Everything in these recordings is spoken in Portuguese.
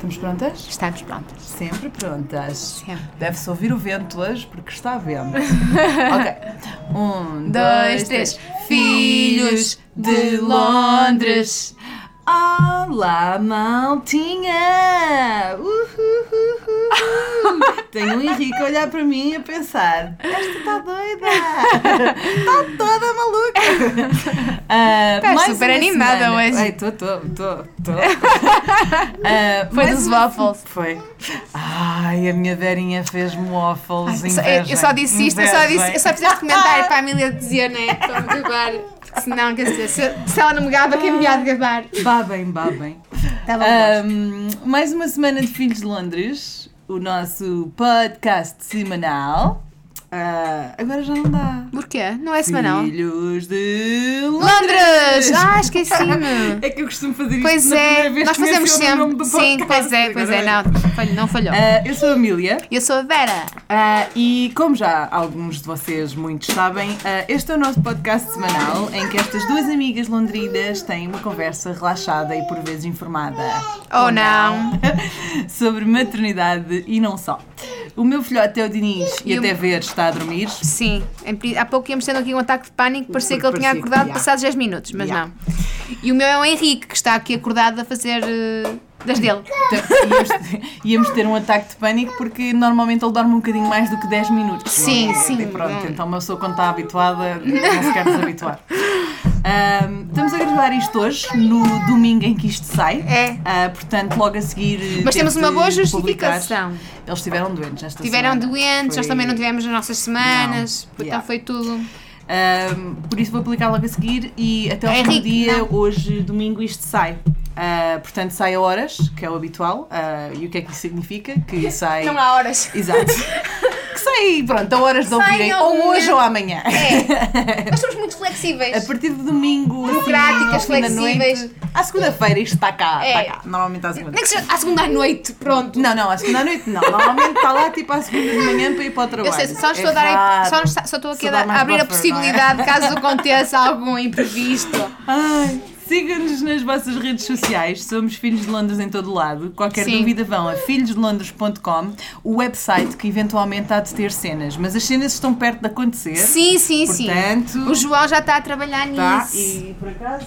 Estamos prontas? Estamos prontas. Sempre prontas. Sempre. Deve-se ouvir o vento hoje porque está vento. ok. Um, Dois, três. Filhos de Londres. Olá, maltinha! Uhuhuhu. Tenho o Henrique a olhar para mim e a pensar: Esta está doida! Está toda maluca! Ah, Estás mais super animada semana. hoje. Ai, Estou, estou, estou. Ah, Foi dos waffles. Foi. Ai, a minha Verinha fez-me waffles. Eu só- inveja, eu só disse isto, eu só, inveja. disse, eu só fiz este comentário para a Emília dizer, né? Para me gabar. Porque senão, quer dizer, se, se ela não me gaba, quem me há de gabar? Babem, babem. Tá bom, Ahm, mais uma semana de Filhos de Londres, o nosso podcast semanal. Ah, agora já não dá. Porquê? Não é semanal? Filhos de Londres! Ah, esqueci-me. É que eu costumo fazer isto Pois na é, vez nós que fazemos o sempre. do Sim, podcast. pois é, pois é, não, falhou- não falhou. Ah, eu sou a Amília. Eu sou a Vera. Ah, e como já alguns de vocês muitos sabem, ah, este é o nosso podcast semanal em que estas duas amigas londrinas têm uma conversa relaxada e por vezes informada. Ou não. sobre maternidade e não só. O meu filhote é o Diniz e, E o- até ver está a dormir. Sim, em há pouco íamos tendo aqui um ataque de pânico, parecia que ele tinha acordado yeah. passados 10 minutos, mas Yeah. não. E o meu é o Henrique, que está aqui acordado a fazer eh, das dele. Íamos, íamos ter um ataque de pânico porque normalmente ele dorme um bocadinho mais do que 10 minutos. Sim, é? sim. E pronto, então uma pessoa quando está habituada não se quer desabituar. Ahm, estamos a gravar isto hoje, no domingo em que isto sai. É. Ah, portanto, logo a seguir. Mas temos uma boa publicar. justificação. Eles estiveram doentes esta Tiveram semana. doentes, nós Foi- também não tivemos as nossas semanas, Não. então Yeah. foi tudo. Ahm, por isso vou publicar logo a seguir e até ao fim do dia, não. hoje, domingo, isto sai. Ah, portanto, sai a horas, que é o habitual. Ah, e o que é que isso significa? Que sai. Não há horas. Exato. que sai, pronto, a horas de ouvirem, em ou hoje ou amanhã. É. Nós somos muito A flexíveis. partir de domingo, assim, Democráticas, flexíveis. noite, à segunda-feira, isto está cá, É. está cá. Normalmente à segunda. Nem que seja à segunda à noite, pronto. Não, não, à segunda à noite não. Normalmente está lá tipo à segunda de manhã para ir para o trabalho. Eu sei, só estou É a dar só, só estou aqui a, Só dá dar- a abrir a não é? possibilidade caso aconteça algum imprevisto. Ai, Sigam-nos nas vossas redes sociais, somos Filhos de Londres em todo lado. Qualquer Sim. dúvida vão a filhosdelondres.com, o website que eventualmente há de ter cenas, mas as cenas estão perto de acontecer. Sim, sim, sim. Portanto, O João já está a trabalhar está nisso. e por acaso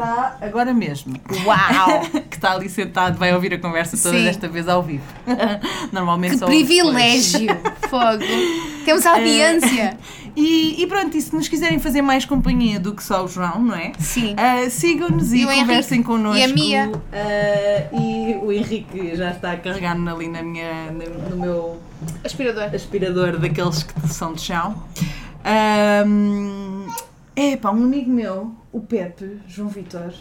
está agora mesmo. Uau! que está ali sentado, vai ouvir a conversa toda Sim. desta vez ao vivo. Normalmente Que só privilégio! Fogo! Temos audiência! E, e pronto, e se nos quiserem fazer mais companhia do que só o João, não é? Sim. Ah, Sigam-nos e, E o Henrique. conversem connosco. E a Mia. Ah, e o Henrique já está a carregar ali na minha, no meu Aspirador. aspirador daqueles que são de chão. É pá, um amigo meu, o Pepe, João Vitor,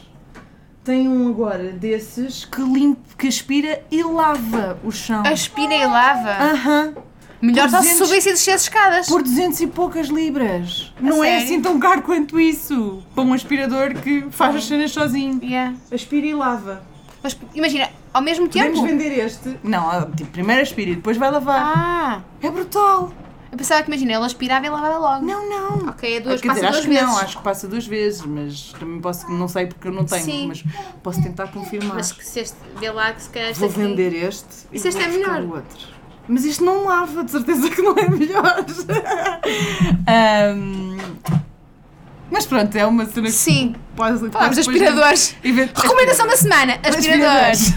tem um agora desses que limpa, que aspira e lava o chão. Aspira e lava. Aham. Melhor só se 200 subisse e descer as escadas. Por 200 e poucas libras. Não é sério? assim tão caro quanto isso. Para um aspirador que faz as cenas sozinho. Yeah. Aspira e lava. Mas imagina, ao mesmo Podemos tempo. vender este? Não, tipo, primeiro aspira e depois vai lavar. Ah! É brutal. Eu pensava que imagina, ele aspirava e lavava logo. Não, não. Ok, é duas, Quer passa dizer, duas acho que vezes. não, acho que passa duas vezes, mas também posso, não sei porque eu não tenho, Sim. mas posso tentar confirmar. Mas que se este, vê lá que se calhar este Vou aqui- vender este e Isso este é melhor. o outro. Mas isto não lava, de certeza que não é melhor. Ahm, mas pronto, é uma cena que Sim. pode Falamos de aspiradores. Recomendação da semana: aspiradores.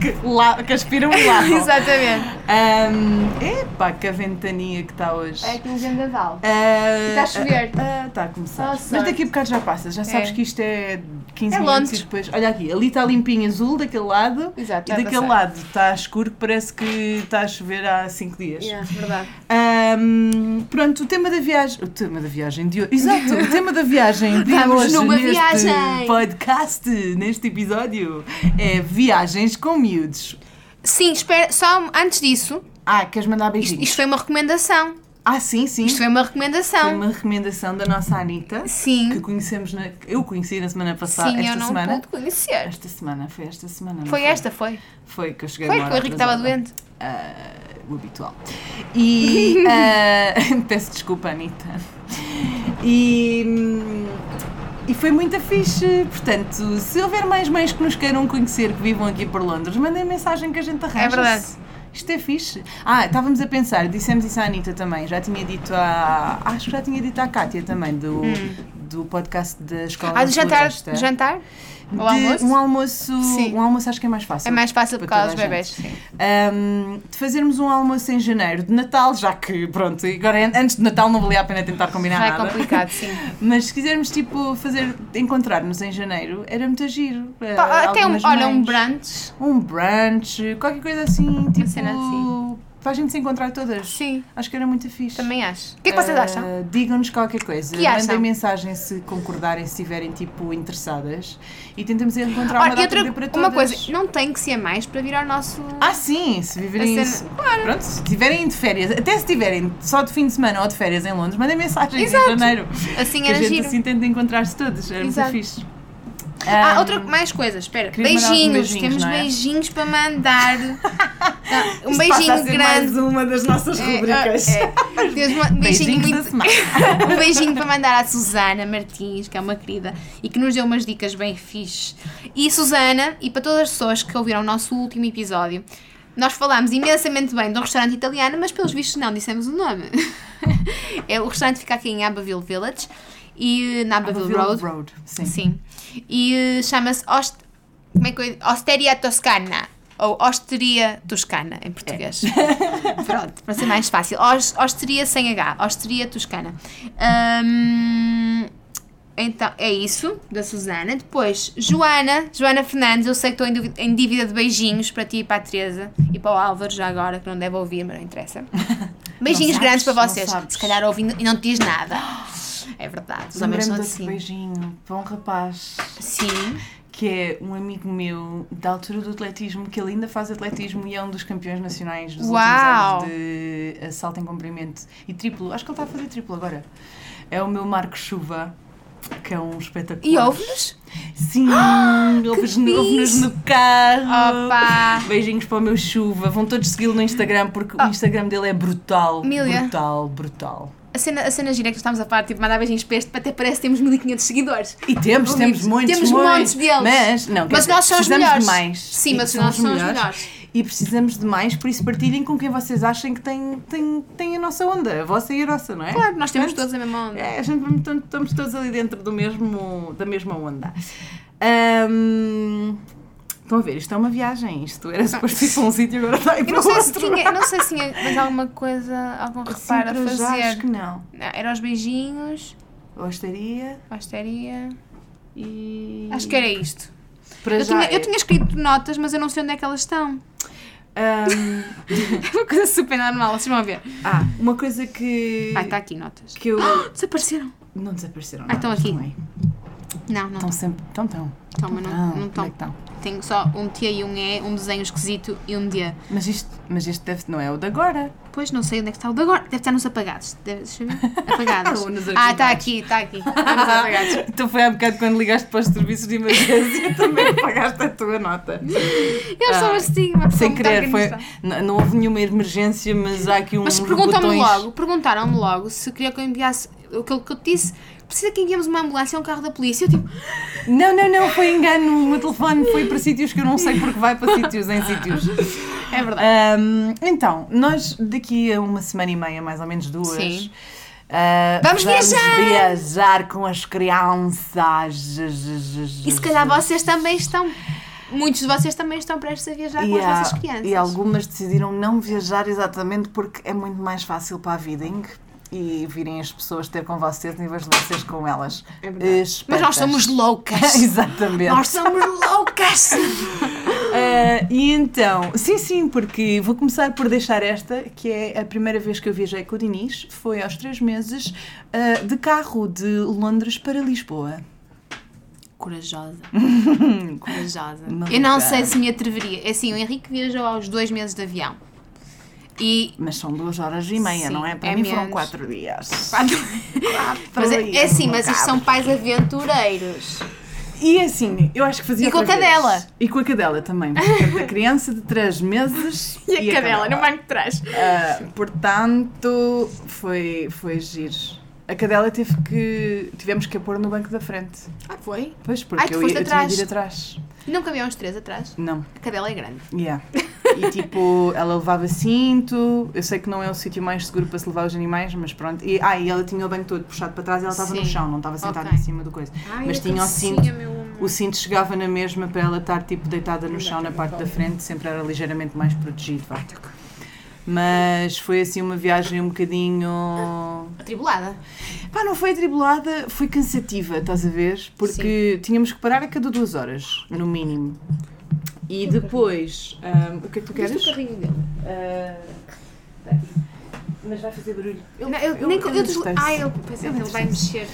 que, la- que aspiram lavam. Exatamente. Ahm, epá, que a ventania que está hoje. É aqui um vendaval. Ah, Está a chover. ah, ah, Está a começar. Oh, Mas daqui a bocado já passa. Já sabes É. que isto é 15 É minutos Londres. e depois. Olha aqui, ali está limpinho azul daquele lado. Exato, E daquele passar. lado está escuro que parece que está a chover há 5 dias. Yeah, verdade. Ahm, pronto, o tema da viagem. O tema da viagem de hoje. Exato, o tema da viagem de Vamos hoje numa neste viagem. podcast, neste episódio, é viagens com miúdos. Sim, espera, só antes disso, Ah, queres mandar isto, beijinhos? isto foi uma recomendação. Ah, sim, sim. Isto foi uma Foi recomendação. uma recomendação da nossa Anitta. Sim. Que conhecemos na. Eu conheci na semana passada. Sim, esta eu não semana. pude conhecer. Esta semana, foi esta semana. não Foi esta, foi. Foi que eu cheguei Foi que o Henrique estava doente. Ah, o habitual. E. ah, peço desculpa, Anitta. E. e foi muito fixe. Portanto, se houver mais mães que nos queiram conhecer, que vivam aqui por Londres, mandem mensagem que a gente arranja. É verdade. Isto é fixe. Ah, estávamos a pensar, dissemos isso à Anitta também. Já tinha dito à. Acho que já tinha dito à Kátia também, do, do podcast da escola. Hum. Ah, do jantar? Floresta. Jantar? De almoço? Um almoço. Sim. Um almoço acho que é mais fácil. É mais fácil por causa dos bebés. Sim. Um, de fazermos um almoço em janeiro de Natal, já que, pronto, agora an- antes de Natal não valia a pena tentar combinar Já é nada. complicado, sim. Mas se quisermos, tipo, fazer, encontrar-nos em janeiro, era muito giro. Eh, Pá, Até um, olha, um brunch. Um brunch, qualquer coisa assim, tipo. cena assim. Para a gente se encontrar todas. Sim, Acho que era muito fixe. também acho. O que é que vocês Uh, acham? Digam-nos qualquer coisa. Que acham? Mandem mensagem se concordarem, se estiverem tipo interessadas e tentamos encontrar uma Olha, e data outra, para todas. uma coisa, não tem que ser mais para vir ao nosso. Ah, sim, se viverem isso. cena- Pronto, se estiverem de férias, até se estiverem só de fim de semana ou de férias em Londres, mandem mensagem Exato. em janeiro. Assim Que a era gente giro. assim tenta encontrar-se todos. Era Exato. muito fixe. Ah, Um, outra, mais coisas, espera. Beijinhos, beijinhos, temos é? beijinhos para mandar. Não, um isto beijinho passa a ser grande. mais uma das nossas É, rubricas. é, é. Uma- um beijinho muito. um beijinho para mandar à Susana Martins, que é uma querida e que nos deu umas dicas bem fixe. E Susana, e para todas as pessoas que ouviram o nosso último episódio, nós falámos imensamente bem de um restaurante italiano, mas pelos vistos não dissemos o nome. é, o restaurante fica aqui em Abbeville Village e na Abbeville Road. Road. Sim. Sim. E eh, chama-se Ost... Como é que eu... Osteria Toscana. Ou Osteria Toscana, em português. Pronto, para ser mais fácil. Os- Osteria sem H. Osteria Toscana. Hum, então, é isso, da Susana. Depois, Joana. Joana Fernandes. Eu sei que estou em dívida de beijinhos para ti e para a Teresa. E para o Álvaro, já agora, que não deve ouvir, mas não interessa. Beijinhos sabes, grandes para não vocês. Se calhar ouvindo e não te diz nada. É verdade, os homens são assim. beijinho para um rapaz Sim. Que é um amigo meu da altura do atletismo, que ele ainda faz atletismo e é um dos campeões nacionais dos Uau! últimos anos de salto em comprimento e triplo. Acho que ele está a fazer triplo agora. É o meu Marco Chuva, que é um espetacular. E ouve-nos? Sim, fixe! ouve-nos no carro. Opa! Beijinhos para o meu chuva. Vão todos segui-lo no Instagram porque o Instagram dele é brutal. Brutal, brutal. A cena, a cena gira é que nós estamos a falar, tipo, mandar beijinhos para este, até parece que temos 1500 seguidores. E temos, temos muitos, Temos muitos. montes deles. Mas, não, Mas dizer, nós somos melhores. mais. Sim, E mas nós somos melhores. E precisamos de mais, por isso partilhem com quem vocês achem que tem, tem, tem a nossa onda, a vossa e a nossa, não é? Claro, nós temos Portanto, todos a mesma onda. É, a gente estamos- todos ali dentro do mesmo, da mesma onda. Ahm, estão a ver, isto é uma viagem, isto era suposto ir para um sítio agora está a ir Eu para não sei se outro. tinha, não sei se tinha mais alguma coisa, algum reparo a fazer. acho que não. Não, era os beijinhos, Gostaria pastaria. e. Acho que era isto. Para Eu tinha, é- eu tinha escrito notas, mas eu não sei onde é que elas estão. Ahm, É uma coisa super normal, vocês vão ver. ah, uma coisa que. Ah, está aqui notas. que eu. Desapareceram. Não desapareceram. Ah, estão aqui. aí. Não, não. Estão sempre. Estão, estão. Estão, mas não- Estão. não estão. Tenho só um T e um E, um desenho esquisito e um D. Mas isto, mas isto deve, não é o de agora. Pois não sei onde é que está o de agora. Deve estar nos apagados. Deve, deixa eu ver. Apagados. Ah, está aqui, está aqui. Está nos apagados. Então foi há bocado quando ligaste para os serviços de emergência também pagaste a tua nota. Eu sou Ah, assim, pessoa Sem querer, foi, organizada. n- não houve nenhuma emergência, mas há aqui uns Mas perguntam-me botões. logo, perguntaram-me logo se queria que eu enviasse aquilo que eu te disse. Precisa que enviemos uma ambulância a um carro da polícia. Eu tipo, Não, não, não, foi engano. O meu telefone foi para sítios que eu não sei porque vai para sítios em sítios. é verdade. Ahm, então, nós daqui a uma semana e meia, mais ou menos duas. Sim. ah, Vamos viajar! viajar com as crianças. E se calhar vocês também estão. Muitos de vocês também estão prestes a viajar com E, as há- vossas crianças. e algumas decidiram não viajar exatamente porque é muito mais fácil para a viding e virem as pessoas ter com vocês em vez de vocês com elas. É verdade. Mas nós somos loucas. Exatamente. nós somos loucas. Ah, e então, sim, sim, porque vou começar por deixar esta, que é a primeira vez que eu viajei com o Dinis, foi aos três meses, ah, de carro de Londres para Lisboa. Corajosa. Corajosa. Eu não sei se me atreveria. É assim, o Henrique viajou aos dois meses de avião. E. Mas são duas horas e meia, Sim, não é? Para é mim foram menos. quatro dias. Mas é, é assim, no mas isto são pais aventureiros. E assim, eu acho que fazia E com a vez. cadela. E com a cadela também. porque Da criança de 3 meses. banco de trás. Ah, portanto, foi, foi giro. a cadela teve que. Tivemos que a pôr no banco da frente. Ah, foi? Pois, porque Ai, eu, foste eu tinha de atrás. ir atrás. Não cabiam os três atrás? Não. A cadela é grande. Yeah. E tipo, ela levava cinto. Eu sei que não é o sítio mais seguro para se levar os animais, mas pronto. E, ah, e ela tinha o banco todo puxado para trás e ela estava no Sim. chão, não estava sentada Ok. em cima do coisa. Ai, Mas tinha o cinto. O cinto chegava na mesma para ela estar tipo deitada no chão na parte da frente, sempre era ligeiramente mais protegido. Vá. Mas foi assim uma viagem um bocadinho. Atribulada. Pá, não foi atribulada, foi cansativa, estás a ver? Porque tínhamos que parar a cada duas horas, no mínimo. E depois. ahm, o que é que tu queres? Viste o carrinho dele? Ah, mas vai fazer barulho. Não, eu, nem, eu, eu, ah, ele, pensei Ele que ele vai mexer.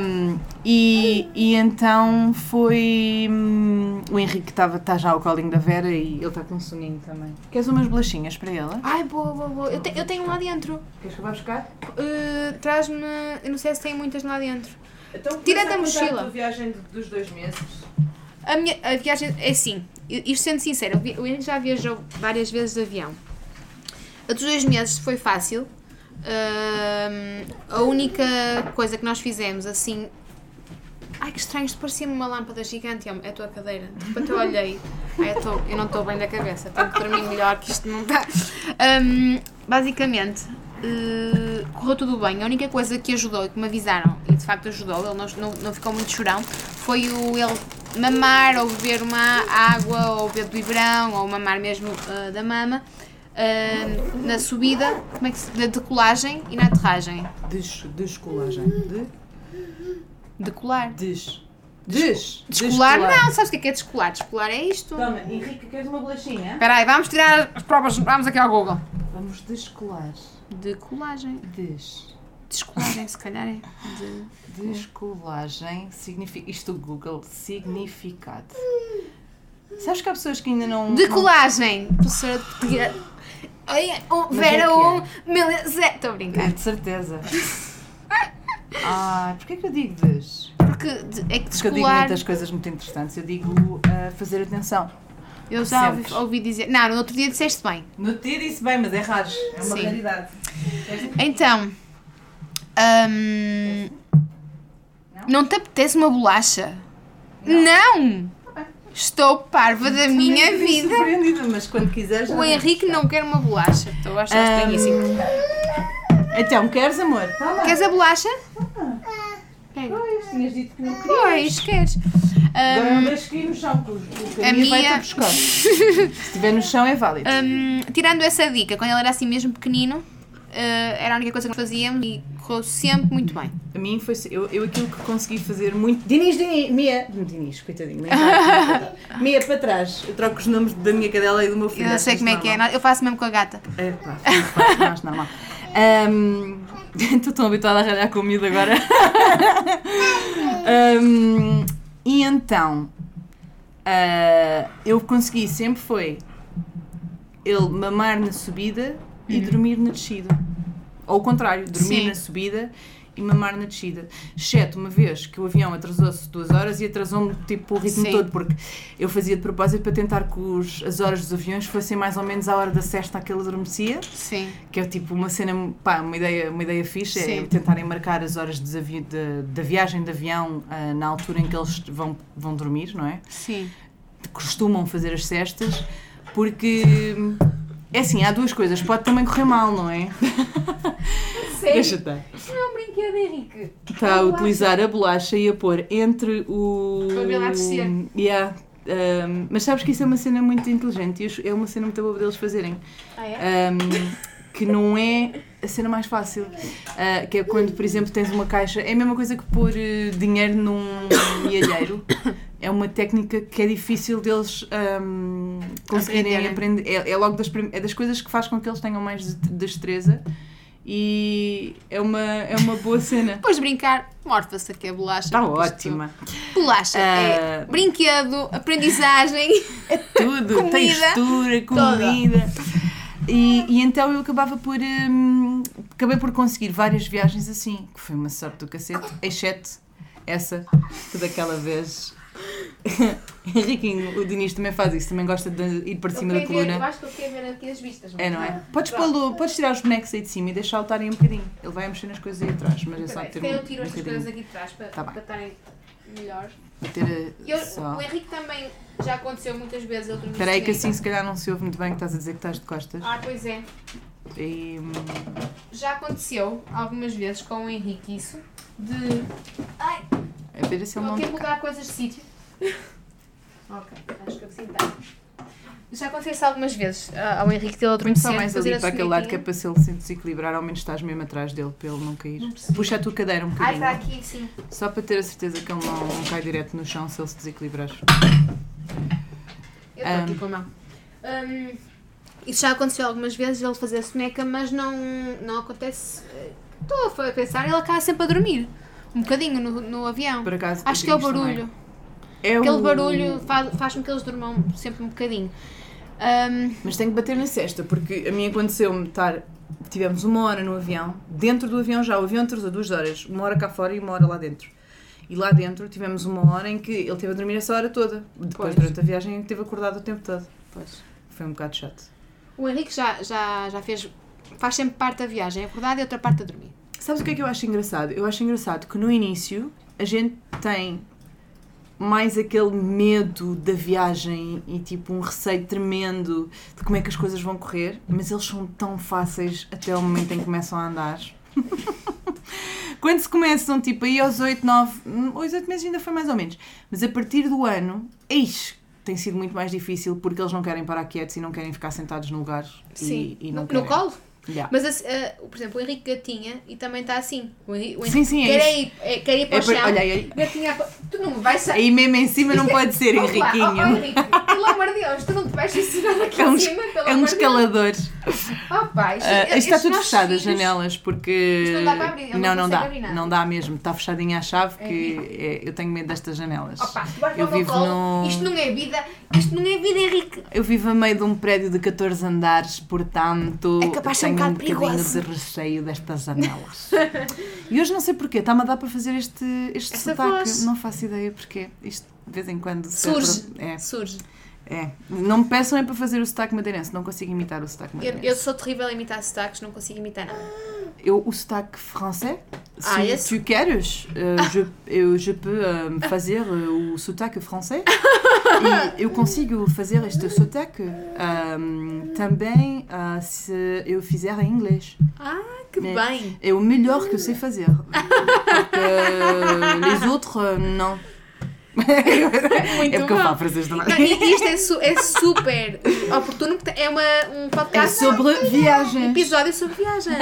Um, e, e então foi. hum, o Henrique está tá já ao colinho da Vera e ele está com um soninho também. Queres umas bolachinhas para ela? Ai, boa, boa, boa. Eu, te- eu tenho um lá dentro. Queres que eu vá buscar? Uh, Traz-me. Eu não sei se tem muitas lá dentro. Então, Tira da mochila. a tua viagem dos dois meses. A, minha, a viagem é assim, isto sendo sincero, o Henrique já viajou várias vezes de avião. A dos dois meses foi fácil. Ahm, a única coisa que nós fizemos assim. Ai que estranho, isto parecia-me uma lâmpada gigante. É a tua cadeira. De repente eu olhei. Ai, eu, tô- eu não estou bem da cabeça. Tenho que dormir melhor que isto não está. Ahm, basicamente, eh, correu tudo bem. A única coisa que ajudou e que me avisaram, e de facto ajudou, ele não, não, não ficou muito chorão, foi o ele mamar ou beber uma água ou beber do biberão ou mamar mesmo eh, da mama. eh, na subida, como é que se, na decolagem e na aterragem. Des, descolagem. De, Decolar. des. Des. Descolar, não, sabes o que é que é descolar? Descolar é isto. Toma, Henrique, queres uma bolachinha? Espera aí, vamos tirar as provas, vamos aqui ao Google. Vamos descolar. Decolagem. Des. Descolagem, se calhar é. De... Descolagem significa. Isto do Google, significado. Sabes que há pessoas que ainda não. Decolagem. Professora de português. Um, Vera, é que um, mil... Zé. Estou a não... brincar. É, de certeza. Ah, porquê que eu digo des? Porque é que Porque eu digo descolar. muitas coisas muito interessantes. Eu digo ah, fazer atenção. Eu já ouvi, ouvi dizer. Não, no outro dia disseste bem. No dia disse bem, mas é raro. É uma Sim. raridade. Então. Hum, não te apetece uma bolacha? Não! Estou parva da minha Também fiquei vida. mas quando quiseres. O Henrique não quer uma bolacha. Estou a achar estranhíssimo. Então, queres amor? Tá. Queres a bolacha? Pega. Pois, tinhas dito que não querias. Pois, queres. Não Hum, deixes cair no chão, porque o- a minha- a buscar. Se estiver no chão é válido. hum, tirando essa dica, quando ele era assim mesmo pequenino, era a única coisa que nós fazíamos e correu sempre muito bem. A mim foi. Eu, eu aquilo que consegui fazer muito. Dinis, Dinis, Mia. Diniz, coitadinho. Mia para trás. Eu troco os nomes da minha cadela e do meu filho. Eu acho sei como é que é, normal. eu faço mesmo com a gata. É pá, faz, faz, normal. Ahm, Estou tão habituada a ralhar com o miúdo agora. Ahm, e então, ah, eu consegui sempre foi ele mamar na subida e dormir na descida. Ou o contrário, dormir Sim. na subida e mamar na descida. Exceto uma vez que o avião atrasou-se duas horas e atrasou-me tipo o ritmo Sim. todo, porque eu fazia de propósito para tentar que os, as horas dos aviões fossem mais ou menos a hora da sexta a que ele adormecia, Sim. que é tipo uma cena, pá, uma ideia, uma ideia fixe, é Sim. tentarem marcar as horas de, avi- de- da viagem de avião ah, na altura em que eles vão, vão dormir, não é? Sim. costumam fazer as cestas, porque é assim, há duas coisas, pode também correr mal, não é? Deixa estar. Não é um brinquedo, Henrique. Está a utilizar a bolacha e a pôr entre o. Para descer. Yeah. Um, mas sabes que isso é uma cena muito inteligente e é uma cena muito boa deles fazerem. Ah, é? Um, que não é a cena mais fácil. Uh, que é quando, por exemplo, tens uma caixa. É a mesma coisa que pôr uh, dinheiro num milheiro. É uma técnica que é difícil deles um, conseguirem Aprenderem. aprender. É, é logo das, é das coisas que faz com que eles tenham mais de- destreza. E é uma, é uma boa cena. Depois de brincar, morfa-se aqui a bolacha. Está porque isto- ótima. Bolacha é Ah. brinquedo, aprendizagem. Tudo, Comida, textura, comida. E, e então eu acabava por. hum, acabei por conseguir várias viagens assim, que foi uma sorte do cacete, exceto essa, que daquela vez Henriquinho, o Diniz também faz isso, também gosta de ir para cima da quero ver- Eu coluna. acho que eu quero ver aqui as vistas. É, não é? Podes, pô-lo- podes tirar os bonecos aí de cima e deixá-lo estar aí um bocadinho. Ele vai mexer nas coisas aí atrás, mas é só ter um, eu tiro um estas coisas aqui de trás para, Tá para estarem melhores. Eu, só. O Henrique também já aconteceu muitas vezes. Espera aí que assim se calhar não se ouve muito bem que estás a dizer que estás de costas. Ah, pois é. E, Já aconteceu algumas vezes com o Henrique isso. De. Ai, a ver se ele não. quer mudar coisas de sítio. ok, acho que assim está. Já aconteceu isso algumas vezes ah, ao Henrique dele Põe só adormecer. mais ali para aquele lado que é para se ele se desequilibrar, ao menos estás mesmo atrás dele para ele não cair. Não. Puxa a tua cadeira um bocadinho. está aqui, sim. Só para ter a certeza que ele não, não cai direto no chão se ele se desequilibrar. Eu estou aqui com a mão. Isso já aconteceu algumas vezes, ele fazer a soneca, mas não, não acontece. eh, Estou a pensar, ele acaba sempre a dormir. Um bocadinho no, no avião. Por acaso, Acho que é o Diniz também. É Aquele barulho faz, faz com que eles durmam sempre um bocadinho. Hum, Mas tenho que bater na cesta, porque a mim aconteceu-me estar. Tivemos uma hora no avião, dentro do avião já, o avião atrasou duas horas, uma hora cá fora e uma hora lá dentro. E lá dentro tivemos uma hora em que ele teve a dormir essa hora toda. Depois, Pois. durante a viagem, esteve acordado o tempo todo. pois. Foi um bocado chato. O Henrique já, já, já fez. faz sempre parte da viagem, acordado e outra parte a dormir. Sabes o que é que eu acho engraçado? Eu acho engraçado que no início a gente tem mais aquele medo da viagem e tipo um receio tremendo de como é que as coisas vão correr, mas eles são tão fáceis até o momento em que começam a andar. Quando se começam, tipo, aí aos 8, 9, hum, aos 8 meses ainda foi mais ou menos, mas a partir do ano, eis, tem sido muito mais difícil porque eles não querem parar quietos e não querem ficar sentados no lugar. Sim. E, e não no, no colo? Yeah. Mas, eh, por exemplo, o Henrique Gatinha e também está assim. O Henrique, o Sim, Henrique sim, é quer, isso. ir, é, quer ir para É o chão. olha aí, Gatinha, tu não me vais sair. Aí mesmo em cima não pode ser, Opa, Henriquinho. Oh, oh, Henrique, pelo amor de Deus, tu não te vais ensinar aqui É um, em cima, pelo é um escalador. Oh, pá, isto, Ah, isto está estes tudo fechado, as janelas, porque. Isto não dá para abrir, não não, não dá. abrir. Não dá mesmo. Está fechadinha a chave É que é- eu tenho medo destas janelas. Opa, Eu vivo num- Isto não é vida, isto não é vida, Henrique. Eu vivo a meio de um prédio de 14 andares, portanto. É capaz de um bocadinho de receio destas janelas. e hoje não sei porquê, está-me a dar para fazer este, este Essa sotaque. voz. Não faço ideia porquê. Isto de vez em quando se Surge. É, Surge. é. Não me peçam é para fazer o sotaque madeirense, não consigo imitar o sotaque Eu, madeirense. eu sou terrível a imitar sotaques, não consigo imitar nada. Eu, sotaque français, Ah, se esse? tu queres, euh, je, eu, je peux euh, fazer euh, o sotaque français e eu consigo fazer este sotaque euh, também euh, se eu fizer em inglês. Ah, que bem. É o melhor que eu sei fazer. Porque les autres, euh, não. Muito é porque eu bom. falo francês Não, também. e isto é, su- é super oportuno porque é uma, um É podcast sobre viagens. episódio sobre viagem.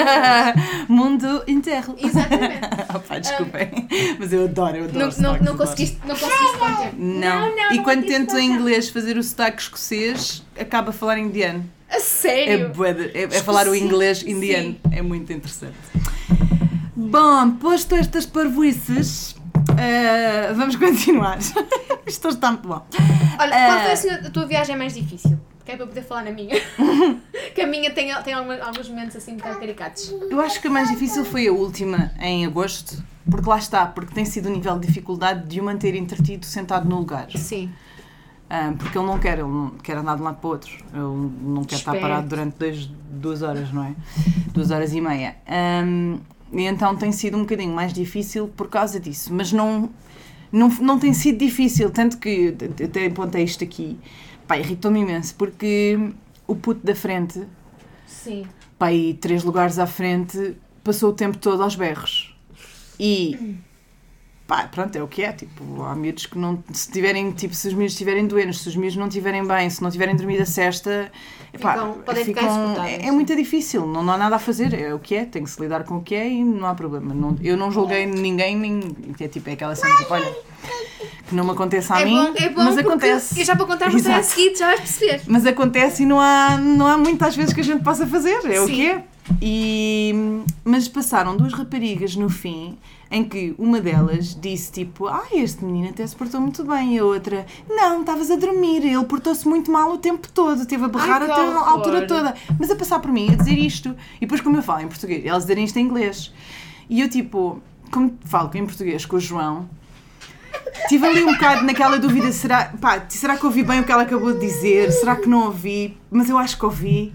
Mundo interno. Exatamente. Opa, desculpem. Mas eu adoro, eu adoro. Não, não, sotaques, não conseguiste, não conseguiste conter. Não. Não, não, e não quando tento em inglês fazer o sotaque escocês, acaba a falar indiano. A É, sério? de- é, é falar o inglês Sim. indiano. É muito interessante. Bom, posto estas parvoices, eh, vamos continuar. Isto está muito bom. Olha, qual foi assim, a tua viagem mais difícil? Que é para poder falar na minha. que a minha tem, tem alguns momentos assim um bocado caricatos. Eu acho que a mais difícil foi a última, em agosto, porque lá está, porque tem sido o nível de dificuldade de o manter entretido sentado no lugar. Sim. Ah, porque ele não quer, ele não quer andar de um lado para o outro. Ele não quer estar parado durante dois, duas horas, não é? Duas horas e meia. Ahm, e então tem sido um bocadinho mais difícil por causa disso. Mas não, não, não tem sido difícil, tanto que até apontei isto aqui. Pá, irritou-me imenso, porque o puto da frente, Sim. pá, aí três lugares à frente, passou o tempo todo aos berros. E pá, pronto, é o que é. Tipo, há miúdos que não. Se tiverem, tipo, se os miúdos estiverem doentes, se os miúdos não estiverem bem, se não tiverem dormido a cesta, Ficam- podem ficar insuportáveis. é, é muito difícil, não, não há nada a fazer, é o que é, tem que se lidar com o que é e não há problema. Não- eu não julguei ninguém, nem, é tipo, é aquela cena, tipo, olha, que não me aconteça a é mim, bom, é bom mas acontece. eu já para contar você a seguir, já vais perceber. Mas acontece e não há, não há muitas vezes que a gente possa fazer, é o Sim. que é. E, mas passaram duas raparigas no fim em que uma delas disse tipo, ah, este menino até se portou muito bem, e a outra, não, estavas a dormir, ele portou-se muito mal o tempo todo, teve a berrar até a altura toda, mas a passar por mim, a dizer isto, e depois como eu falo em português, elas dizerem isto em inglês, e eu tipo, como falo em português com o João, Estive ali um bocado naquela dúvida, será, pá, será que ouvi bem o que ela acabou de dizer? Será que não ouvi? Mas eu acho que ouvi.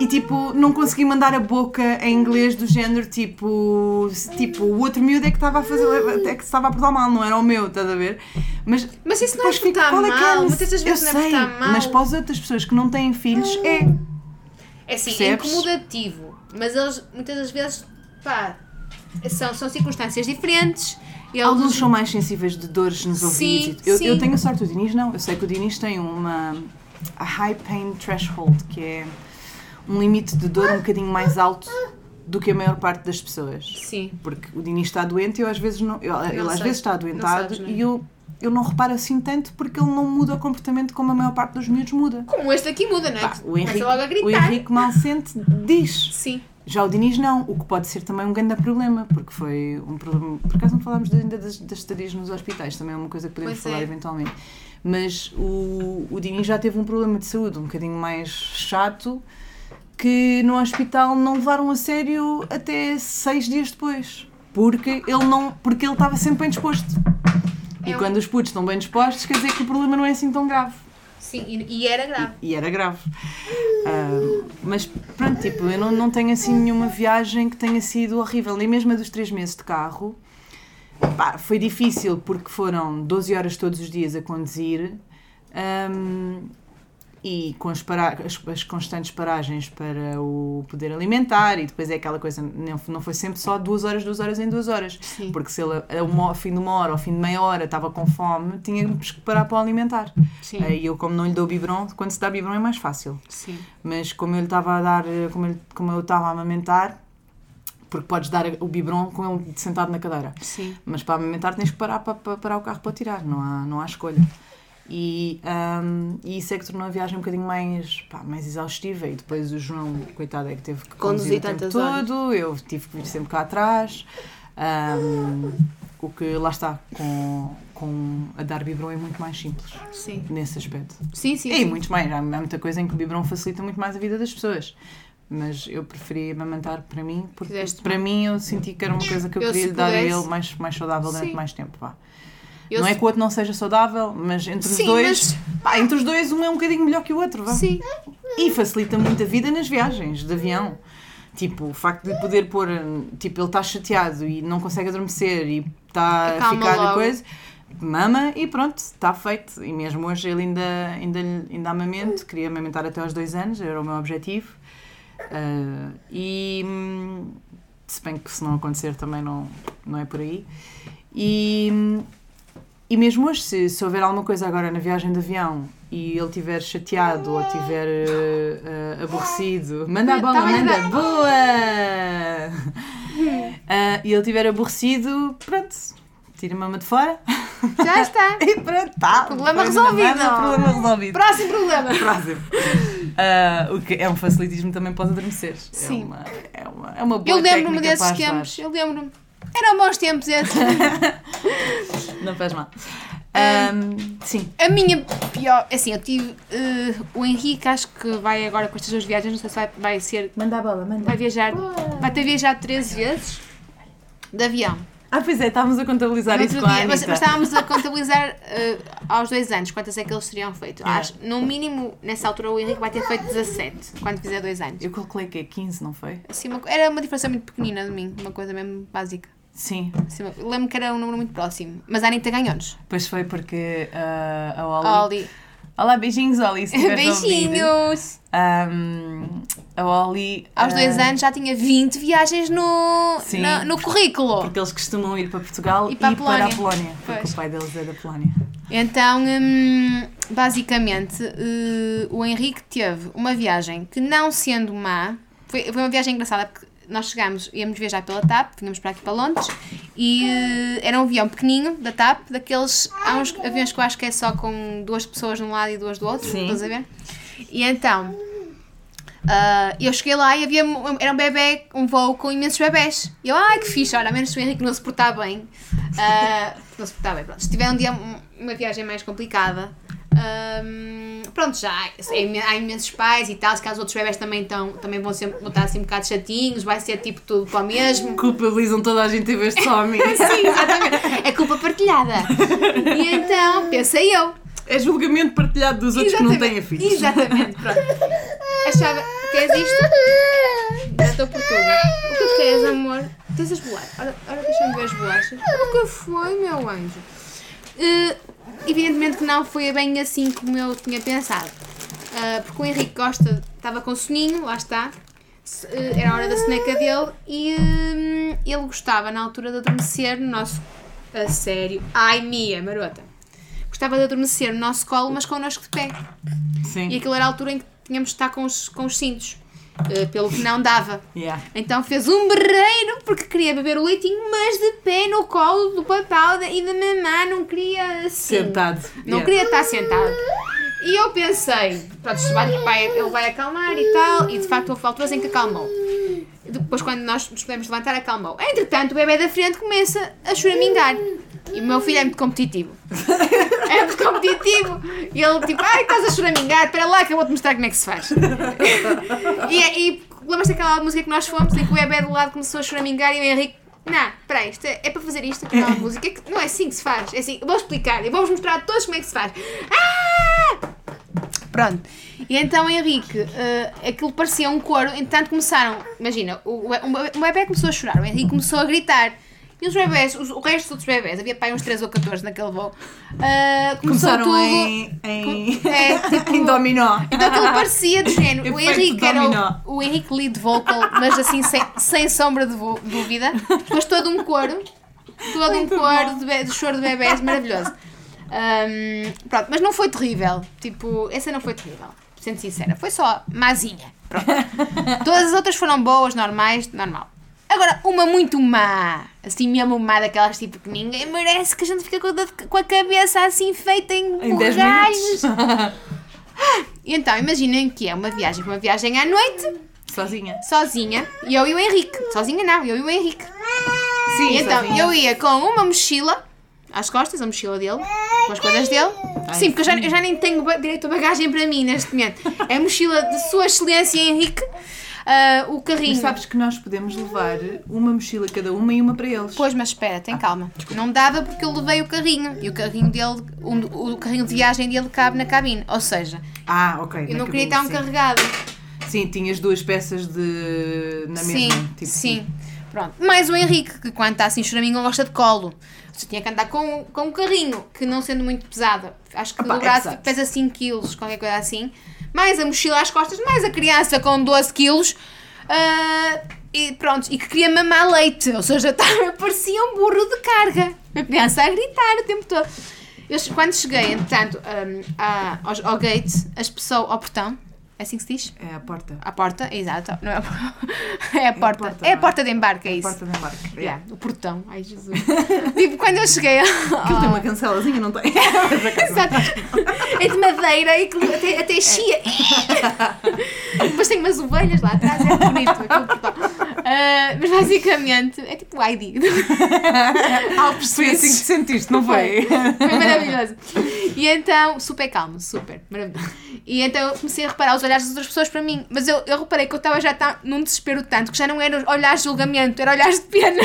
E tipo, não consegui mandar a boca em inglês do género tipo, tipo, o outro miúdo é que estava a fazer, é que estava a portar mal, não era o meu, estás a ver? Mas, Mas isso não é portar qual é que é? mal, muitas das Eu vezes não é sei, mal. Mas para as outras pessoas que não têm filhos, é. É assim, é incomodativo, mas eles muitas das vezes, pá, são, são circunstâncias diferentes. Eles, Alguns são mais sensíveis de dores nos Sim, ouvidos. Eu, sim. eu tenho a sorte, o Dinis não. Eu sei que o Dinis tem uma a high pain threshold, que é um limite de dor um bocadinho mais alto do que a maior parte das pessoas. Sim, Porque o Dinis está doente e eu às vezes não. eu- ele às sei. vezes está Não adoentado sabes, não é? e eu, eu não reparo assim tanto porque ele não muda o comportamento como a maior parte dos miúdos muda. como este aqui muda, não é? Pá, o, Henrique, logo a gritar. o Henrique mal sente diz. Sim, Já o Dinis não, o que pode ser também um grande problema, porque foi um problema. Por acaso não falámos ainda das, das estadias nos hospitais, também é uma coisa que podemos Pois falar é. eventualmente. Mas o, o Dinis já teve um problema de saúde um bocadinho mais chato, que no hospital não levaram a sério até seis dias depois. Porque ele não. Porque ele estava sempre bem disposto. E quando os putos estão bem dispostos, quer dizer que o problema não é assim tão grave. Sim, e, e era grave. E era grave. Ah, mas pronto, tipo, eu não, não tenho assim nenhuma viagem que tenha sido horrível. Nem mesmo a dos três meses de carro. Pá, foi difícil porque foram 12 horas todos os dias a conduzir. ahm, e com as, as- as constantes paragens para o poder alimentar e depois é aquela coisa, não, não foi sempre só duas horas, duas horas em duas horas Sim. porque se ele uma- ao fim de uma hora, ao fim de meia hora estava com fome, tínhamos que parar para o alimentar Sim, e eu, como não lhe dou biberon, quando se dá biberon é mais fácil. sim. Mas como eu lhe estava a dar, como, ele- como eu estava a amamentar, porque podes dar o biberon com ele sentado na cadeira. Sim. Mas para amamentar tens que parar para, para parar o carro para tirar, não há, não há escolha. E, ahm, e isso é que tornou a viagem um bocadinho mais, pá, mais exaustiva. E depois o João, coitado, é que teve que conduzir, Conduzir o tempo horas. todo. Eu tive que vir sempre cá atrás. Ahm, o que lá está, com, com a dar biberon é muito mais simples Sim. nesse aspecto. Sim, sim. E sim. muitos mais, há muita coisa em que o biberon facilita muito mais a vida das pessoas. Mas eu preferi amamantar para mim, porque Fizeste para mim eu senti que era uma coisa que eu, Eu, queria dar a ele mais, mais saudável durante Sim. mais tempo. Vá. Eu não é que o outro não seja saudável, mas entre os Sim, dois, mas- pá, entre os dois um é um bocadinho melhor que o outro. Vá. Sim. E facilita muito a vida nas viagens de avião. Tipo, o facto de poder pôr, tipo, ele está chateado e não consegue adormecer e está a ficar a logo. coisa, mama e pronto, está feito. E mesmo hoje ele ainda, ainda, ainda amamento, queria amamentar até aos dois anos, era o meu objetivo. Ah, e hum, se bem que se não acontecer também não, não é por aí. E, hum, e mesmo hoje, se, se houver alguma coisa agora na viagem de avião e ele estiver chateado ou estiver eh, eh, aborrecido, manda a bola, Tá bem, manda, boa! Ah, e ele estiver aborrecido, pronto, tira a mama de fora Já está. e pronto, tá. Problema na mama, resolvido. Problema resolvido. Próximo problema. Próximo. Ah, o que é um facilitismo também para os adormeceres. Sim. É uma, é uma, é uma boa Eu lembro-me desses tempos. Eu lembro-me. Eram bons tempos esses. Não faz mal. Ahm, sim. A minha pior. Assim, eu tive. eh, o Henrique, acho que vai agora com estas duas viagens. Não sei se vai, vai ser. Manda a bola, manda. Vai viajar. Vai ter viajado 13 vezes. De avião. Ah, pois é, estávamos a contabilizar No isso com a dia- mas, mas estávamos a contabilizar eh, aos dois anos quantas é que eles teriam feito. Yeah. Acho, no mínimo, nessa altura, o Henrique vai ter feito 17 quando fizer dois anos. Eu calculei que é 15, não foi? Assim, uma era uma diferença muito pequenina de mim, uma coisa mesmo básica. Sim. Uma- lembro que era um número muito próximo. Mas a Anitta ganhou-nos. Pois foi porque ah, a Oli... Oli. Olá, beijinhos, Oli. a. Beijinhos! Ahm, a Oli... Aos dois ah, anos já tinha 20 viagens no, Sim. na- no currículo. Porque eles costumam ir para Portugal E e para para, a a Polónia. Polónia. Porque Pois. o pai deles é da Polónia. Então, hum, basicamente, eh, o Henrique teve uma viagem que, não sendo má, foi, foi uma viagem engraçada porque nós chegámos, íamos viajar pela TAP, vínhamos para aqui para Londres, e eh, era um avião pequenino da TAP, daqueles. Há uns aviões que eu acho que é só com duas pessoas de um lado e duas do outro, Sim. estás a ver? E então. ah, eu cheguei lá e havia um- era um bebê, um voo com imensos bebés. E eu, ai que fixe, olha, a menos o Henrique não se portar bem. Ah, não se portar bem, pronto. Se tiver um dia, um- uma viagem mais complicada, ahm, pronto, já há, há imensos pais e tal, se caso outros bebés também, estão, também vão, ser, vão estar assim um bocado chatinhos, vai ser tipo tudo para o mesmo. Culpabilizam toda a gente em vez de só a mim. Sim, exatamente. É culpa partilhada. E então, pensei eu. É julgamento partilhado dos outros que não têm filhos. Exatamente, pronto. Achava, queres isto? Já estou por tudo. O que tu queres, amor? Tens as bolachas? Ora, ora deixa-me ver as bolachas. O que foi, meu anjo? Uh, evidentemente que não foi bem assim como eu tinha pensado. Uh, porque o Henrique Costa estava com soninho, lá está. Uh, era a hora da soneca dele e hum, ele gostava na altura de adormecer no nosso. A sério. Ai, Mia, marota. Gostava de adormecer no nosso colo, mas connosco de pé. Sim. E aquilo era a altura em que tínhamos de estar com os, com os cintos. Uh, pelo que não dava. Yeah. Então fez um berreiro porque queria beber o leitinho, mas de pé no colo do da- e da mamã, não queria assim. Sentado. Não Yeah. queria estar sentado. E eu pensei, pronto, isto vai, vai- ele vai acalmar e tal, e de facto houve alturas em que acalmou. Depois, quando nós nos podemos levantar, acalmou. Entretanto, o bebê da frente começa a choramingar. E o meu filho é muito competitivo. É muito competitivo. E ele, tipo, ai, estás a choramingar, espera lá que eu vou-te mostrar como é que se faz. E, e lembras-te daquela música que nós fomos em que o bebê do lado começou a choramingar e o Henrique. Não, peraí, isto é, é para fazer isto, aquela música. É que Não é assim que se faz. É assim, vou explicar, eu vou-vos mostrar a todos como é que se faz. Ah! Pronto. E então Henrique, eh, aquilo parecia um coro, entretanto começaram, imagina, o, o, o começou a chorar, o Henrique começou a gritar. E os bebés, os- o resto dos bebés, havia pai uns 13 ou 14 naquele voo, começou Começaram tudo. em, em, É, tipo, em dominó. então aquilo parecia de género. O Henrique era o, o Henrique lead vocal, mas assim sem, sem sombra de dúvida. Depois todo um coro, todo um coro de, de choro de bebés maravilhoso. Ahm, pronto, mas não foi terrível. Tipo, essa não foi terrível, sendo sincera. Foi só mazinha. Pronto. Todas as outras foram boas, normais, normal. Agora, uma muito má, assim mesmo má, daquelas tipo que ninguém merece, que a gente fica com a, com a cabeça assim feita em, Em 10 borralhos. minutos. Então, imaginem que é uma viagem, uma viagem à noite, Sozinha. sozinha, e eu e o Henrique. Sozinha não, eu e o Henrique. Sim, então, sozinha. eu ia com uma mochila às costas, a mochila dele, com as coisas dele. Sim, porque eu já, eu já nem tenho direito a bagagem para mim neste momento. É a mochila de Sua Excelência Henrique, ah, o carrinho. Mas sabes que nós podemos levar uma mochila cada uma e uma para eles. Pois, mas espera, tem calma. Não dava porque eu levei o carrinho. E o carrinho dele, um- o carrinho de viagem dele cabe na cabine. Ou seja, Ah, ok. eu não queria cabine, estar um sim. carregado. Sim, tinhas duas peças de. na sim, mesma. Tipo, sim. Pronto. Mais o Henrique, que quando está assim choramingo gosta de colo. Você tinha que andar com, com um carrinho, que não sendo muito pesado, acho que Opa, o braço é pesa 5 kg, qualquer coisa assim. Mais a mochila às costas, mais a criança com 12 kg. e pronto, e que queria mamar leite, ou seja, estava, parecia um burro de carga. A criança a gritar o tempo todo. Eu, quando cheguei, entretanto, hum, a- ao, ao gate, as pessoas, ao portão, é assim que se diz? É a porta. À porta, exato. Não é, a, é a porta. porta, É a não é? porta de embarque, é A isso. porta de embarque. É. Yeah, o portão. Ai, Jesus. tipo, quando eu cheguei. Aquilo tem uma cancelazinha, não tem? Exato. É de madeira e que até, até chia. Depois tem umas ovelhas lá atrás, é bonito aquele portão. Ah, mas basicamente é tipo o ID. Alpes Foi assim que te sentiste, não foi? Foi maravilhoso. E então, super calmo, super maravilhoso. E então eu comecei a reparar os olhares das outras pessoas para mim. Mas eu, eu reparei que eu estava já tá, num desespero tanto que já não era olhares de julgamento, era olhares de pena.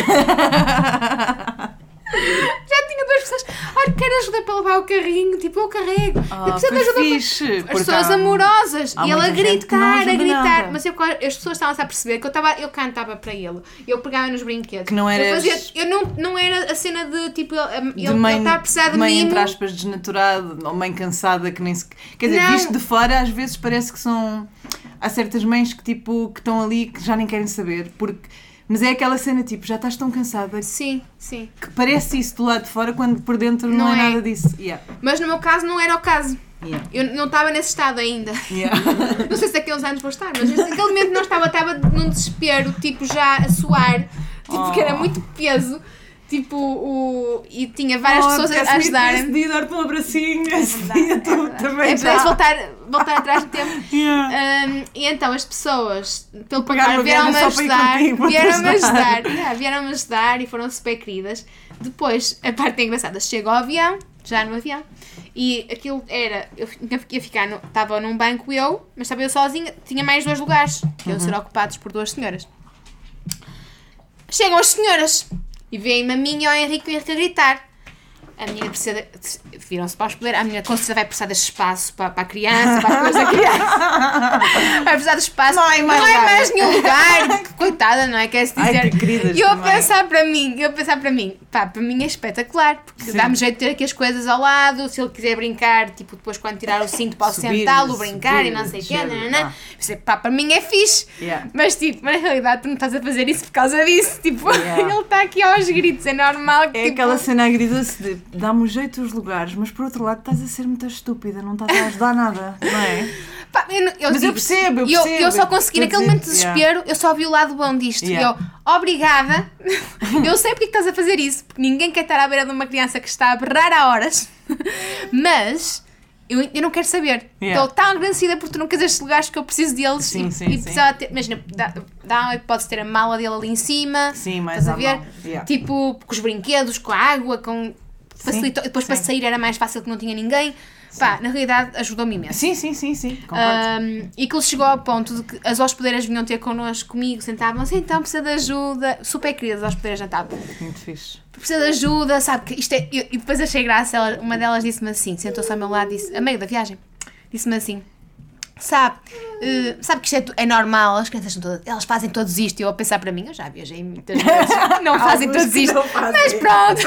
Já tinha duas pessoas. Olha, quero ajuda para levar o carrinho. Tipo, eu carrego. eu Ah, preciso de ajuda para- fixe. As porque pessoas há- amorosas. há E ele a gritar, a gritar. nada. Mas eu, as pessoas estavam a perceber que eu, estava, eu cantava para ele. Eu pegava nos brinquedos. Que não eu, eras- fazia, eu não, não era a cena de tipo. Ele, de ele mãe, estava a precisar de mãe mimo. entre aspas, desnaturada, ou mãe cansada que nem se. Quer dizer, Não. visto de fora, às vezes parece que são. Há certas mães que tipo que estão ali que já nem querem saber, porque. Mas é aquela cena tipo, já estás tão cansada Sim, sim. que parece isso do lado de fora quando por dentro não, Não é, é. nada disso. Yeah. Mas no meu caso não era o caso. Yeah. Eu não estava nesse estado ainda. Yeah. Não sei se daqui a uns anos vou estar, mas naquele momento não estava, estava num desespero, tipo já a suar, tipo, porque era Oh. muito peso. Tipo, o. E tinha várias Oh, pessoas a, a apetece-me ajudarem. Esse dia dar-te um abracinho, esse dia tu também É já. voltar, voltar atrás do tempo. Yeah. Um, e então as pessoas, pelo pagar, vieram-me ajudar, vieram-me ajudar. ajudar, yeah, vieram-me ajudar e foram super queridas. Depois, a parte engraçada, chego ao avião já no avião. E aquilo era, eu ia ficar, no- estava num banco eu, mas estava eu sozinha, tinha mais dois lugares, que iam ser ocupados por duas senhoras. Chegam as senhoras e mim e ao Henrique, a gritar. A minha precisa, viram-se para o espelho, a minha com certeza vai precisar de espaço para, para a criança, para as coisas da criança. Vai precisar de espaço. Não há mais não nenhum lugar. Coitada, não é? Quer-se Ai, dizer. que queridas e eu a pensar para mim, eu a pensar para mim, pá, para mim é espetacular, porque dá-me jeito de ter aqui as coisas ao lado, se ele quiser brincar, tipo, depois quando tirar o cinto para Subir, sentá-lo, brincar subir, e não sei o quê, nananã. ah. Pá, para mim é fixe. Yeah. Mas tipo, na realidade tu não estás a fazer isso por causa disso, tipo, Yeah. ele está aqui aos gritos, é normal que É tipo, aquela cena agridoce de dá-me jeito os lugares, mas por outro lado estás a ser muito estúpida, não estás a ajudar nada, não é? Pá, eu, eu Mas eu percebo, eu e eu, percebo, eu só consegui, naquele momento de desespero, eu só vi o lado bom disto. Yeah. E eu, obrigada, eu sei porque é que estás a fazer isso, porque ninguém quer estar à beira de uma criança que está a berrar há horas, mas eu, eu não quero saber. Yeah. Estou tão agradecida por tu não queres estes lugares que eu preciso deles Sim, e, sim, e sim. ter. Imagina, dá, dá, pode ter a mala dele ali em cima. Sim, mais Estás a ver? yeah. Tipo, com os brinquedos, com a água, com. Facilitou. Depois para sim. sair era mais fácil que não tinha ninguém. Pá, na realidade ajudou-me imenso. Sim, sim, sim, sim. Um, e que ele chegou ao ponto de que as hospedeiras vinham ter connosco comigo, sentavam-se, então precisa de ajuda. Super queridas as hospedeiras jantavam. Muito fixe. Precisa de ajuda, sabe que isto é. e depois achei graça, uma delas disse-me assim, sentou-se ao meu lado, disse, a meio da viagem, disse-me assim. Sabe, eh, sabe que isto é, é normal, as crianças são todas, elas fazem todos isto. E eu a pensar para mim, eu já viajei muitas vezes, não fazem todos isto. fazem. Mas pronto.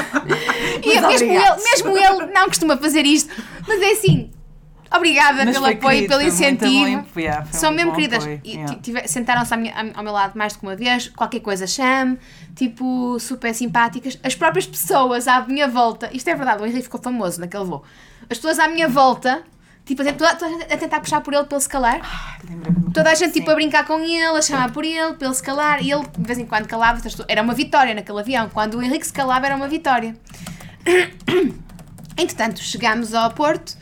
e Mas mesmo ele, mesmo ele não costuma fazer isto. Mas é assim, obrigada Mas pelo apoio, querido, pelo incentivo. yeah, São mesmo queridas. yeah. Sentaram-se ao meu lado mais do que uma vez, qualquer coisa chame, tipo, super simpáticas. As próprias pessoas à minha volta, isto é verdade, o Henrique ficou famoso naquele voo. As pessoas à minha volta, tipo, toda, toda a gente a tentar puxar por ele para ele se calar. Lembra-me Toda a gente, tipo, a brincar com ele, a chamar por ele, para ele se calar. E ele, de vez em quando, calava. pessoas- Era uma vitória naquele avião. Quando o Henrique se calava, era uma vitória. Entretanto, chegámos ao Porto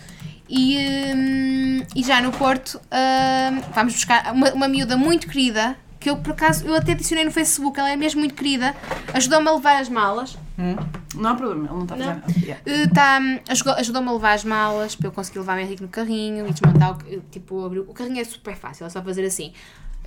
e, hum, e já no Porto hum, vamos buscar uma, uma miúda muito querida que eu, por acaso, eu até adicionei no Facebook. Ela é mesmo muito querida. Ajudou-me a levar as malas. Hum? Não há problema, ele não está a fazer. Yeah. Uh, tá, hum, ajudou- Ajudou-me a levar as malas para eu conseguir levar o Henrique no carrinho e desmontar o, tipo, abrir, o carrinho é super fácil, é só fazer assim.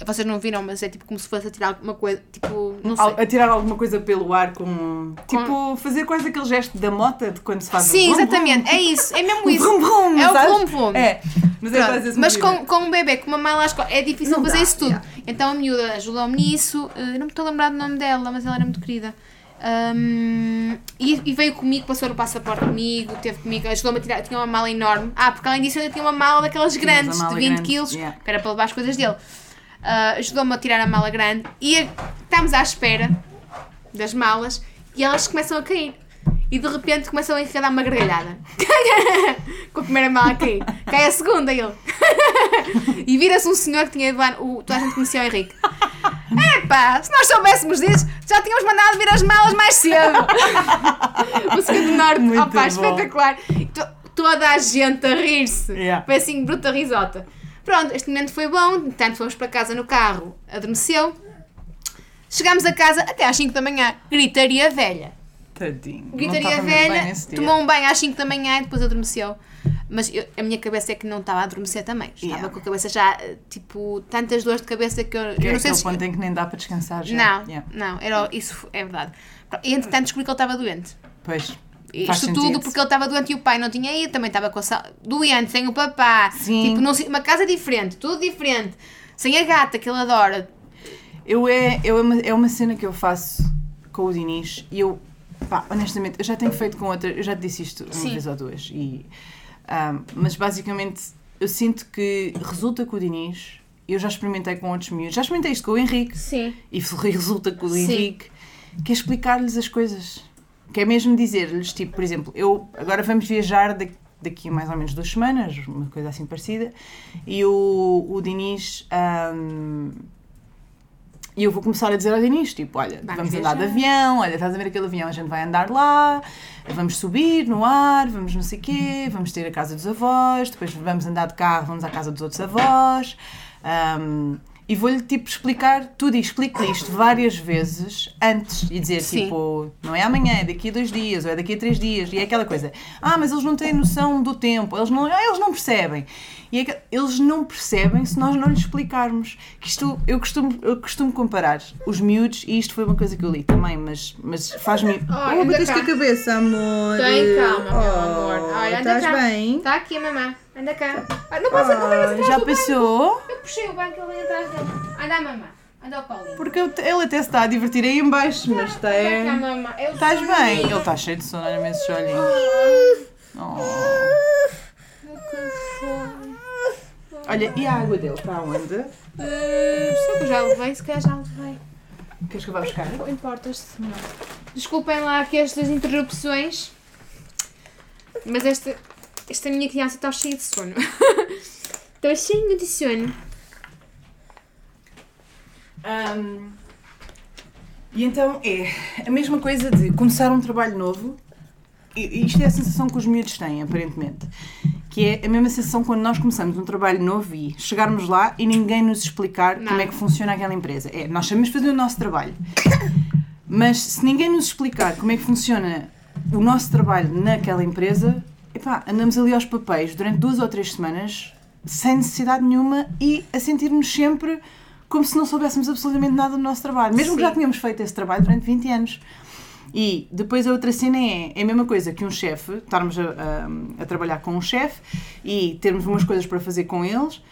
Vocês não viram, mas é tipo como se fosse a tirar alguma coisa, tipo, não sei. A tirar alguma coisa pelo ar com. Tipo, fazer quase aquele gesto da mota de quando se faz Sim, o vrum, exatamente, é isso, é mesmo O isso. vrum, vrum, é o sabes? vrum vrum. É, mas é Pronto, quase esse Mas com, com um bebê com uma mala às costas é difícil Não fazer dá, isso tudo. yeah. Então a miúda ajudou-me nisso. uh, não me estou a lembrar do nome dela, mas ela era muito querida. Um, e, e veio comigo, passou o passaporte comigo, teve comigo, ajudou-me a tirar. Tinha uma mala enorme. Ah, porque além disso eu ainda tinha uma mala daquelas grandes, de mala 20 grande, quilos, yeah. que era para levar as coisas dele. Uh, ajudou-me a tirar a mala grande e estamos à espera das malas e elas começam a cair. E de repente começam a enfiar uma gargalhada. Com a primeira mala a cair. Cai a segunda e ele. e vira-se um senhor que tinha ido lá. O, toda a gente conhecia o Henrique. Epá, se nós soubéssemos disso, já tínhamos mandado vir as malas mais cedo. o senhor do norte, Muito opá, bom. espetacular. To- toda a gente a rir-se. Yeah. Foi assim, bruta risota. Pronto, este momento foi bom. Portanto, fomos para casa no carro, adormeceu. Chegámos a casa até às 5 da manhã. Gritaria velha. Tadinho. não Gritaria bem velha, tomou um banho às 5 da manhã e depois adormeceu. Mas eu- a minha cabeça é que não estava a adormecer também. Estava Yeah. com a cabeça já, tipo, tantas dores de cabeça que eu, Que eu é não sei aquele se. ponto em que nem dá para descansar já. Não, Yeah. não, era, isso é verdade. E entretanto descobri que ele estava doente. Pois. faz Isto sentido. tudo porque ele estava doente e o pai não tinha ido, também estava com a sal... doente, sem o papá. Sim. Tipo, si- uma casa diferente, tudo diferente. Sem a gata que ele adora. Eu é, eu é, uma, é uma cena que eu faço com o Dinis e eu, pá, honestamente, eu já tenho feito com outra, eu já te disse isto uma Sim. vez ou duas, e, ahm, mas basicamente eu sinto que resulta com o Dinis, eu já experimentei com outros miúdos, já experimentei isto com o Henrique Sim. e resulta com o Sim. Henrique, que é explicar-lhes as coisas, que é mesmo dizer-lhes, tipo, por exemplo, eu agora vamos viajar daqui, daqui a mais ou menos duas semanas, uma coisa assim parecida, e o, o Dinis. ahm, e eu vou começar a dizer ao Dinis, tipo, olha, Vamos vamos andar de avião, olha, estás a ver aquele avião, a gente vai andar lá, vamos subir no ar, vamos não sei o quê, vamos ter a casa dos avós, depois vamos andar de carro, vamos à casa dos outros avós. ahm, e vou-lhe tipo explicar tudo e explico-lhe isto várias vezes antes e dizer Sim. tipo, não é amanhã, é daqui a dois dias ou é daqui a três dias e é aquela coisa, ah, mas eles não têm noção do tempo, eles não, ah, eles não percebem. E é que eles não percebem se nós não lhes explicarmos. Que isto, eu costumo, eu costumo comparar os miúdos, e isto foi uma coisa que eu li também, mas, mas faz-me. Olha, oh, bateste a cabeça, amor. Tem calma, meu Oh, amor. Olha, estás cá. bem? Está aqui a mamã. Anda cá. Ah, não passa, não Ah, atrás já passou? Eu puxei o banco, vem atrás dele. Anda a mamã. Anda ao colinho. Porque ele até se está a divertir aí em baixo, mas está é... Estás bem? Ele está cheio de sono, olha-me esses olhinhos. Oh. Que foi? Olha, e a água dele está onde? Uh, sei que já levei, se calhar já levei. Queres que eu vá buscar? Não importas-te, não. Desculpem lá aqui estas interrupções, mas esta, esta minha criança está cheia de sono. Está cheia de sono. Ahm, e então é a mesma coisa de começar um trabalho novo. E isto é a sensação que os miúdos têm, aparentemente. Que é a mesma sensação quando nós começamos um trabalho novo e chegarmos lá e ninguém nos explicar como Nada. é que funciona aquela empresa. É, nós sabemos fazer o nosso trabalho. Mas se ninguém nos explicar como é que funciona o nosso trabalho naquela empresa, epá, andamos ali aos papéis durante duas ou três semanas sem necessidade nenhuma e a sentir-nos sempre como se não soubéssemos absolutamente nada do nosso trabalho, mesmo que Sim. já tínhamos feito esse trabalho durante 20 anos. E depois a outra cena é, é a mesma coisa que um chefe, estarmos a, a- a trabalhar com um chefe e termos umas coisas para fazer com eles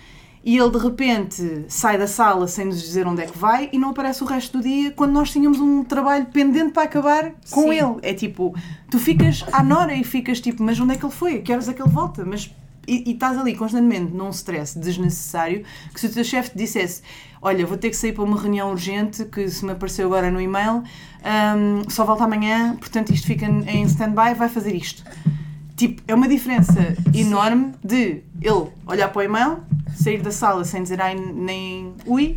e ele de repente sai da sala sem nos dizer onde é que vai e não aparece o resto do dia quando nós tínhamos um trabalho pendente para acabar com Sim. ele. É tipo, tu ficas à nora e ficas tipo, mas onde é que ele foi? Que horas é que ele volta? Mas e, e estás ali constantemente num stress desnecessário que se o teu chefe te dissesse olha, vou ter que sair para uma reunião urgente que se me apareceu agora no e-mail hum, só volta amanhã, portanto isto fica em stand-by, vai fazer isto. Tipo, é uma diferença enorme de ele olhar para o e-mail, sair da sala sem dizer ai nem ui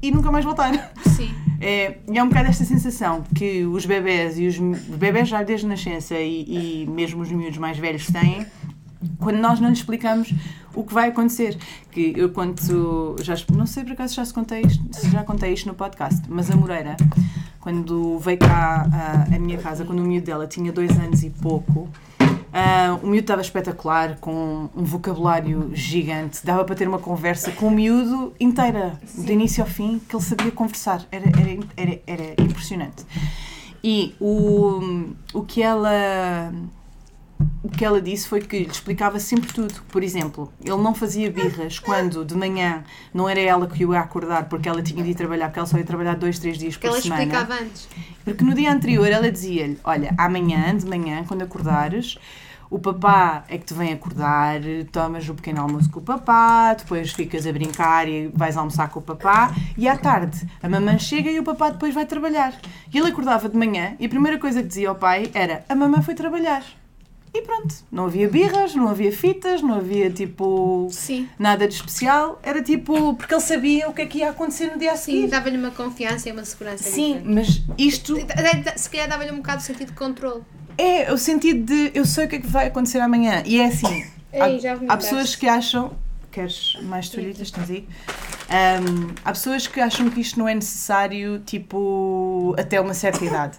e nunca mais voltar. Sim. É, e é um bocado esta sensação que os bebés e os, os bebés já desde nascença e, e mesmo os miúdos mais velhos têm quando nós não lhes explicamos o que vai acontecer. Que eu quando já não sei por acaso já se contei isto, se já contei isto no podcast, mas a Moreira, quando veio cá à, à minha casa, quando o miúdo dela tinha dois anos e pouco, ah, o miúdo estava espetacular, com um vocabulário gigante, dava para ter uma conversa com o miúdo inteira, de início ao fim, que ele sabia conversar. Era, era, era, era impressionante. E o, o que ela o que ela disse foi que lhe explicava sempre tudo. Por exemplo, ele não fazia birras quando de manhã não era ela que o ia acordar porque ela tinha de ir trabalhar, porque ela só ia trabalhar dois, três dias Que por ela semana. explicava antes. Porque no dia anterior ela dizia-lhe: Olha, amanhã, de manhã, quando acordares, o papá é que te vem acordar, tomas o pequeno almoço com o papá, depois ficas a brincar e vais almoçar com o papá, e à tarde a mamãe chega e o papá depois vai trabalhar. E ele acordava de manhã e a primeira coisa que dizia ao pai era: A mamãe foi trabalhar. E pronto, não havia birras, não havia fitas, não havia tipo Sim. nada de especial, era tipo, porque ele sabia o que é que ia acontecer no dia a Sim, seguir. dava-lhe uma confiança e uma segurança Sim, diferente. mas isto Se calhar dava-lhe um bocado de sentido de controle. É, o sentido de eu sei o que é que vai acontecer amanhã. E é assim. Ei, há, há pessoas que acham. Queres mais toalhitas? Tens aí? Ahm, há pessoas que acham que isto não é necessário, tipo, até uma certa idade.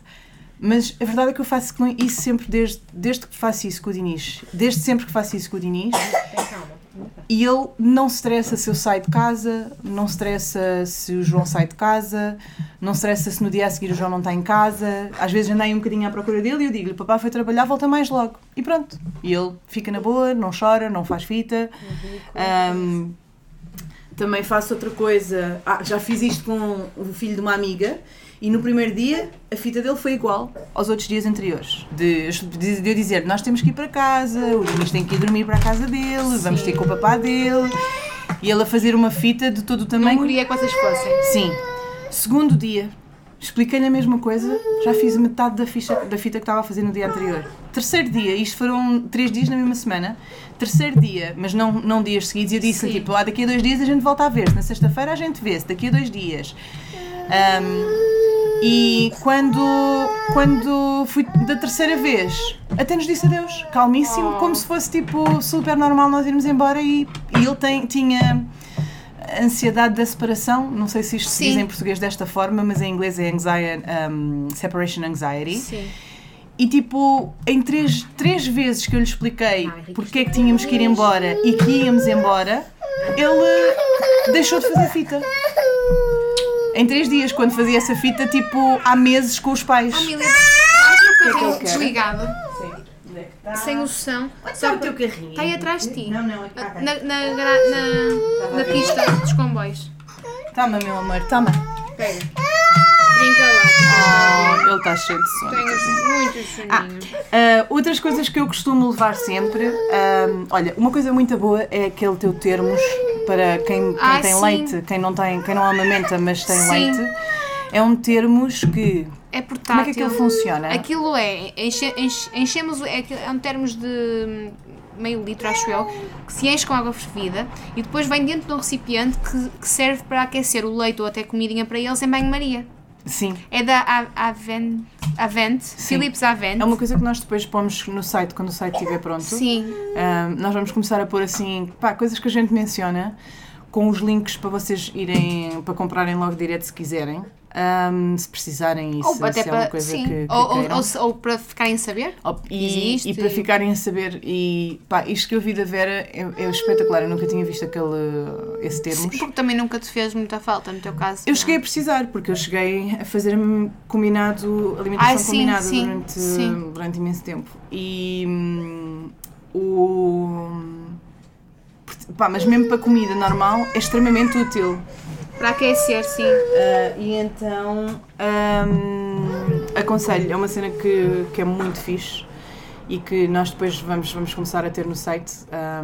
Mas a verdade é que eu faço com isso sempre desde, desde que faço isso com o Dinis. Desde sempre que faço isso com o Dinis. E ele não se estressa se eu saio de casa, não se estressa se o João sai de casa, não se estressa se no dia a seguir o João não está em casa. Às vezes andei um bocadinho à procura dele e eu digo-lhe: Papá foi trabalhar, volta mais logo. E pronto. E ele fica na boa, não chora, não faz fita. Ahm, também faço outra coisa. Ah, já fiz isto com o filho de uma amiga e no primeiro dia a fita dele foi igual aos outros dias anteriores. De, de, de eu dizer, nós temos que ir para casa, o Luís tem que ir dormir para a casa dele, vamos ter com o papá dele. E ele a fazer uma fita de todo o Não tamanho. queria que vocês fossem. Sim. Segundo dia, expliquei-lhe a mesma coisa, já fiz metade da, ficha, da fita que estava a fazer no dia anterior. Terceiro dia, isto foram três dias na mesma semana. Terceiro dia, mas não, não dias seguidos, eu disse Sim. tipo, ah, daqui a dois dias a gente volta a ver-se, na sexta-feira a gente vê-se, daqui a dois dias. Ahm, e quando, quando fui da terceira vez, até nos disse adeus, calmíssimo, como se fosse tipo super normal nós irmos embora e, e ele tem, tinha ansiedade da separação. Não sei se isto se Sim. diz em português desta forma, mas em inglês é anxiety, um, separation anxiety. Sim. E tipo, em três, três vezes que eu lhe expliquei porque é que tínhamos que ir embora e que íamos embora, ele deixou de fazer fita. Em três dias, quando fazia essa fita, tipo, há meses com os pais. Família, estás no que carrinho desligado, Onde é que está? sem noção. Está o teu carrinho? Está aí atrás de ti. Não, não, é cá. Na, na, na, na pista dos comboios. Toma, meu amor, toma. Pega. Brinca lá. Oh, ele está cheio de sono. Tenho muito soninho. ah, outras coisas que eu costumo levar sempre. ah, olha, uma coisa muito boa é aquele teu termos para quem, quem Ah, tem sim. leite, quem não tem, quem não amamenta, mas tem Sim. leite. É um termos que. É portátil. Como é que aquilo funciona? Aquilo é, enche- enche- enchemos, é, é um termos de hum, meio litro, acho eu, que se enche com água fervida e depois vem dentro de um recipiente que, que serve para aquecer o leite ou até comidinha para eles em banho-maria. Sim. É da Avent, Avent Philips Avent. É uma coisa que nós depois pomos no site quando o site estiver pronto. Sim, nós vamos começar a pôr assim, pá, coisas que a gente menciona, com os links para vocês irem, para comprarem logo direto se quiserem. Ahm, se precisarem e se, ou se é uma para, coisa sim. que, que ou, ou, ou, ou para ficarem a saber. Oh, e, Existe. e para ficarem a saber, e pá, isto que eu vi da Vera é, é espetacular. Eu nunca tinha visto aquele, esse termos. Porque também nunca te fez muita falta no teu caso. Eu cheguei a precisar, porque eu cheguei a fazer combinado, alimentação Ah, sim, combinada sim, durante, durante imenso tempo. E hum, o. Pá, mas mesmo para comida normal é extremamente útil. Para aquecer, sim. Ah, e então hum, aconselho, é uma cena que, que é muito fixe e que nós depois vamos, vamos começar a ter no site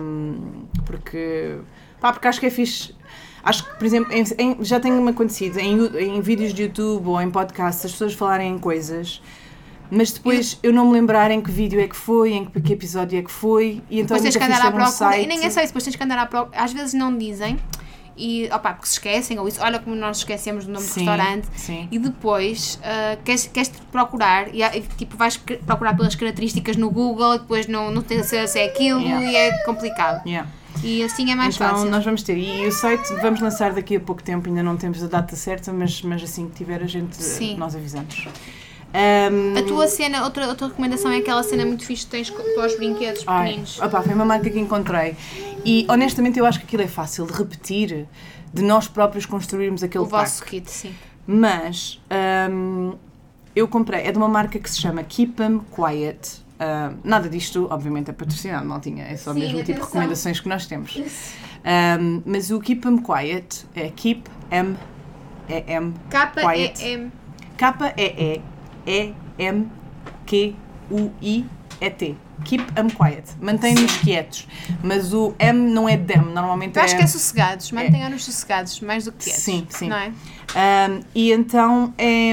hum, porque, pá, porque acho que é fixe. Acho que, por exemplo, em- em- já tem-me acontecido em, em vídeos de YouTube ou em podcasts as pessoas falarem em coisas, mas depois eu não me lembrar em que vídeo é que foi, em que, que episódio é que foi, e então Depois tens nunca que andar à ter um procura. E nem é só isso, depois tens que andar à procura. Às vezes não dizem. E, opá, porque se esquecem, ou isso, olha como nós esquecemos do nome Sim, do restaurante. sim. E depois ah, queres, queres procurar, e, e, tipo, vais procurar pelas características no Google, e depois não, não tens acesso a aquilo Yeah. e é complicado. Yeah. E assim é mais então fácil. nós vamos ter. E o site vamos lançar daqui a pouco tempo, ainda não temos a data certa, mas, mas assim que tiver a gente, Sim. nós avisamos. Ahm, A tua cena, outra, outra recomendação é aquela cena muito fixe que tens para os brinquedos ai, pequeninos. opá, foi uma marca que encontrei. E honestamente eu acho que aquilo é fácil de repetir, de nós próprios construirmos aquele o vosso pack. kit, sim. Mas ahm, eu comprei, é de uma marca que se chama Keep 'em Quiet. Ahm, nada disto, obviamente, é patrocinado, não tinha, é só Sim, mesmo o tipo de recomendações que nós temos. Ahm, mas o Keep 'em Quiet é Keep 'em é M. K-E-M. K-E-E-M-Q-U-I-E-T. Keep 'em quiet. Mantém-nos quietos. Mas o M não é them, normalmente Eu acho é. que é sossegados, mantenham-nos sossegados, mais do que quietos. Sim, sim. Não é? Um, e então é,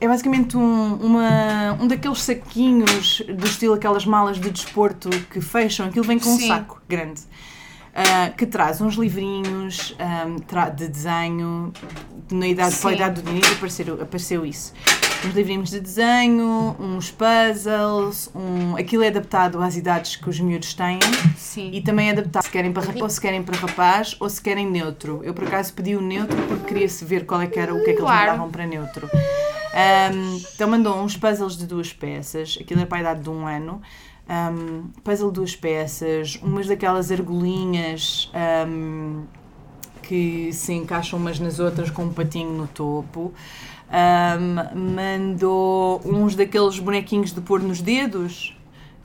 é basicamente um, uma, um daqueles saquinhos do estilo aquelas malas de desporto que fecham, aquilo vem com um Sim. saco grande. uh, que traz uns livrinhos um, tra- de desenho, na idade, idade do Diniz apareceu, apareceu isso. Uns livrinhos de desenho, uns puzzles, um, aquilo é adaptado às idades que os miúdos têm. Sim. E também é adaptado se querem para ou se querem para rapaz ou se querem neutro. Eu por acaso pedi o neutro porque queria se ver qual é que era o que é que eles mandavam para neutro. Ahm, então mandou uns puzzles de duas peças, aquilo é para a idade de um ano. Ahm, puzzle de duas peças, umas daquelas argolinhas ahm, que se encaixam umas nas outras com um patinho no topo. Ahm, mandou uns daqueles bonequinhos de pôr nos dedos.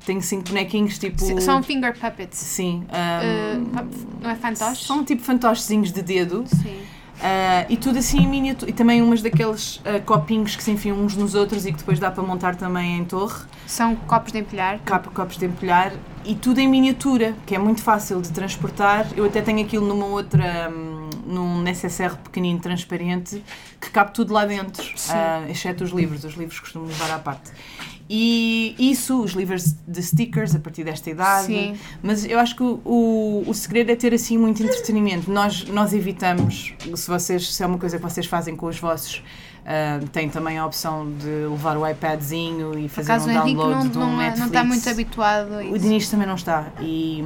Tenho cinco bonequinhos tipo. São finger puppets. Sim. Uh, ahm, pa- não é fantoche? são tipo fantochezinhos de dedo Sim. ah, e tudo assim em miniatura. E também umas daqueles ah, copinhos que se enfiam uns nos outros e que depois dá para montar também em torre, São copos de empilhar. capa, copos de empilhar e tudo em miniatura, que é muito fácil de transportar. Eu até tenho aquilo numa outra, hum, num necessaire pequenino transparente que cabe tudo lá dentro, ah, exceto os livros. Os livros costumo levar à parte. E isso, os livros de stickers a partir desta idade. Sim. Mas eu acho que o, o, o segredo é ter assim muito entretenimento. Nós, nós evitamos, se, vocês, se é uma coisa que vocês fazem com os vossos, ah, tem também a opção de levar o iPadzinho e fazer um o download não, de um não, é- Netflix. não está muito habituado a O isso. Diniz também não está. E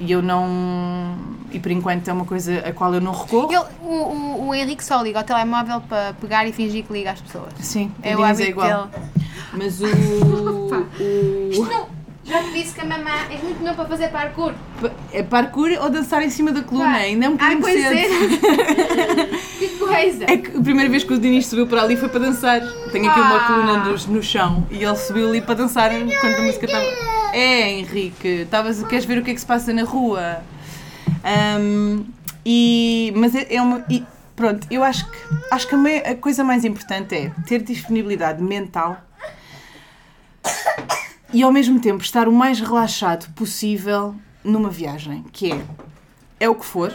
E eu não. E por enquanto é uma coisa a qual eu não recorro. Ele- o, o, o Henrique só liga ao telemóvel para pegar e fingir que liga às pessoas. Sim, É o hábito é igual. dele. Mas o. Isto o não. Já te disse que a mamã é muito bom para fazer parkour. é parkour ou dançar em cima da coluna? Pá, Ainda é um bocadinho pois cedo. que coisa. É que a primeira vez que o Dinis subiu para ali foi para dançar. Tenho aqui uma Ah. coluna no, no chão e ele subiu ali para dançar enquanto a música estava. É, Henrique, estavas, queres ver o que é que se passa na rua? Ahm, e, mas é, é uma. e pronto, eu acho que, acho que a, a coisa mais importante é ter disponibilidade mental e ao mesmo tempo estar o mais relaxado possível numa viagem, que é é o que for.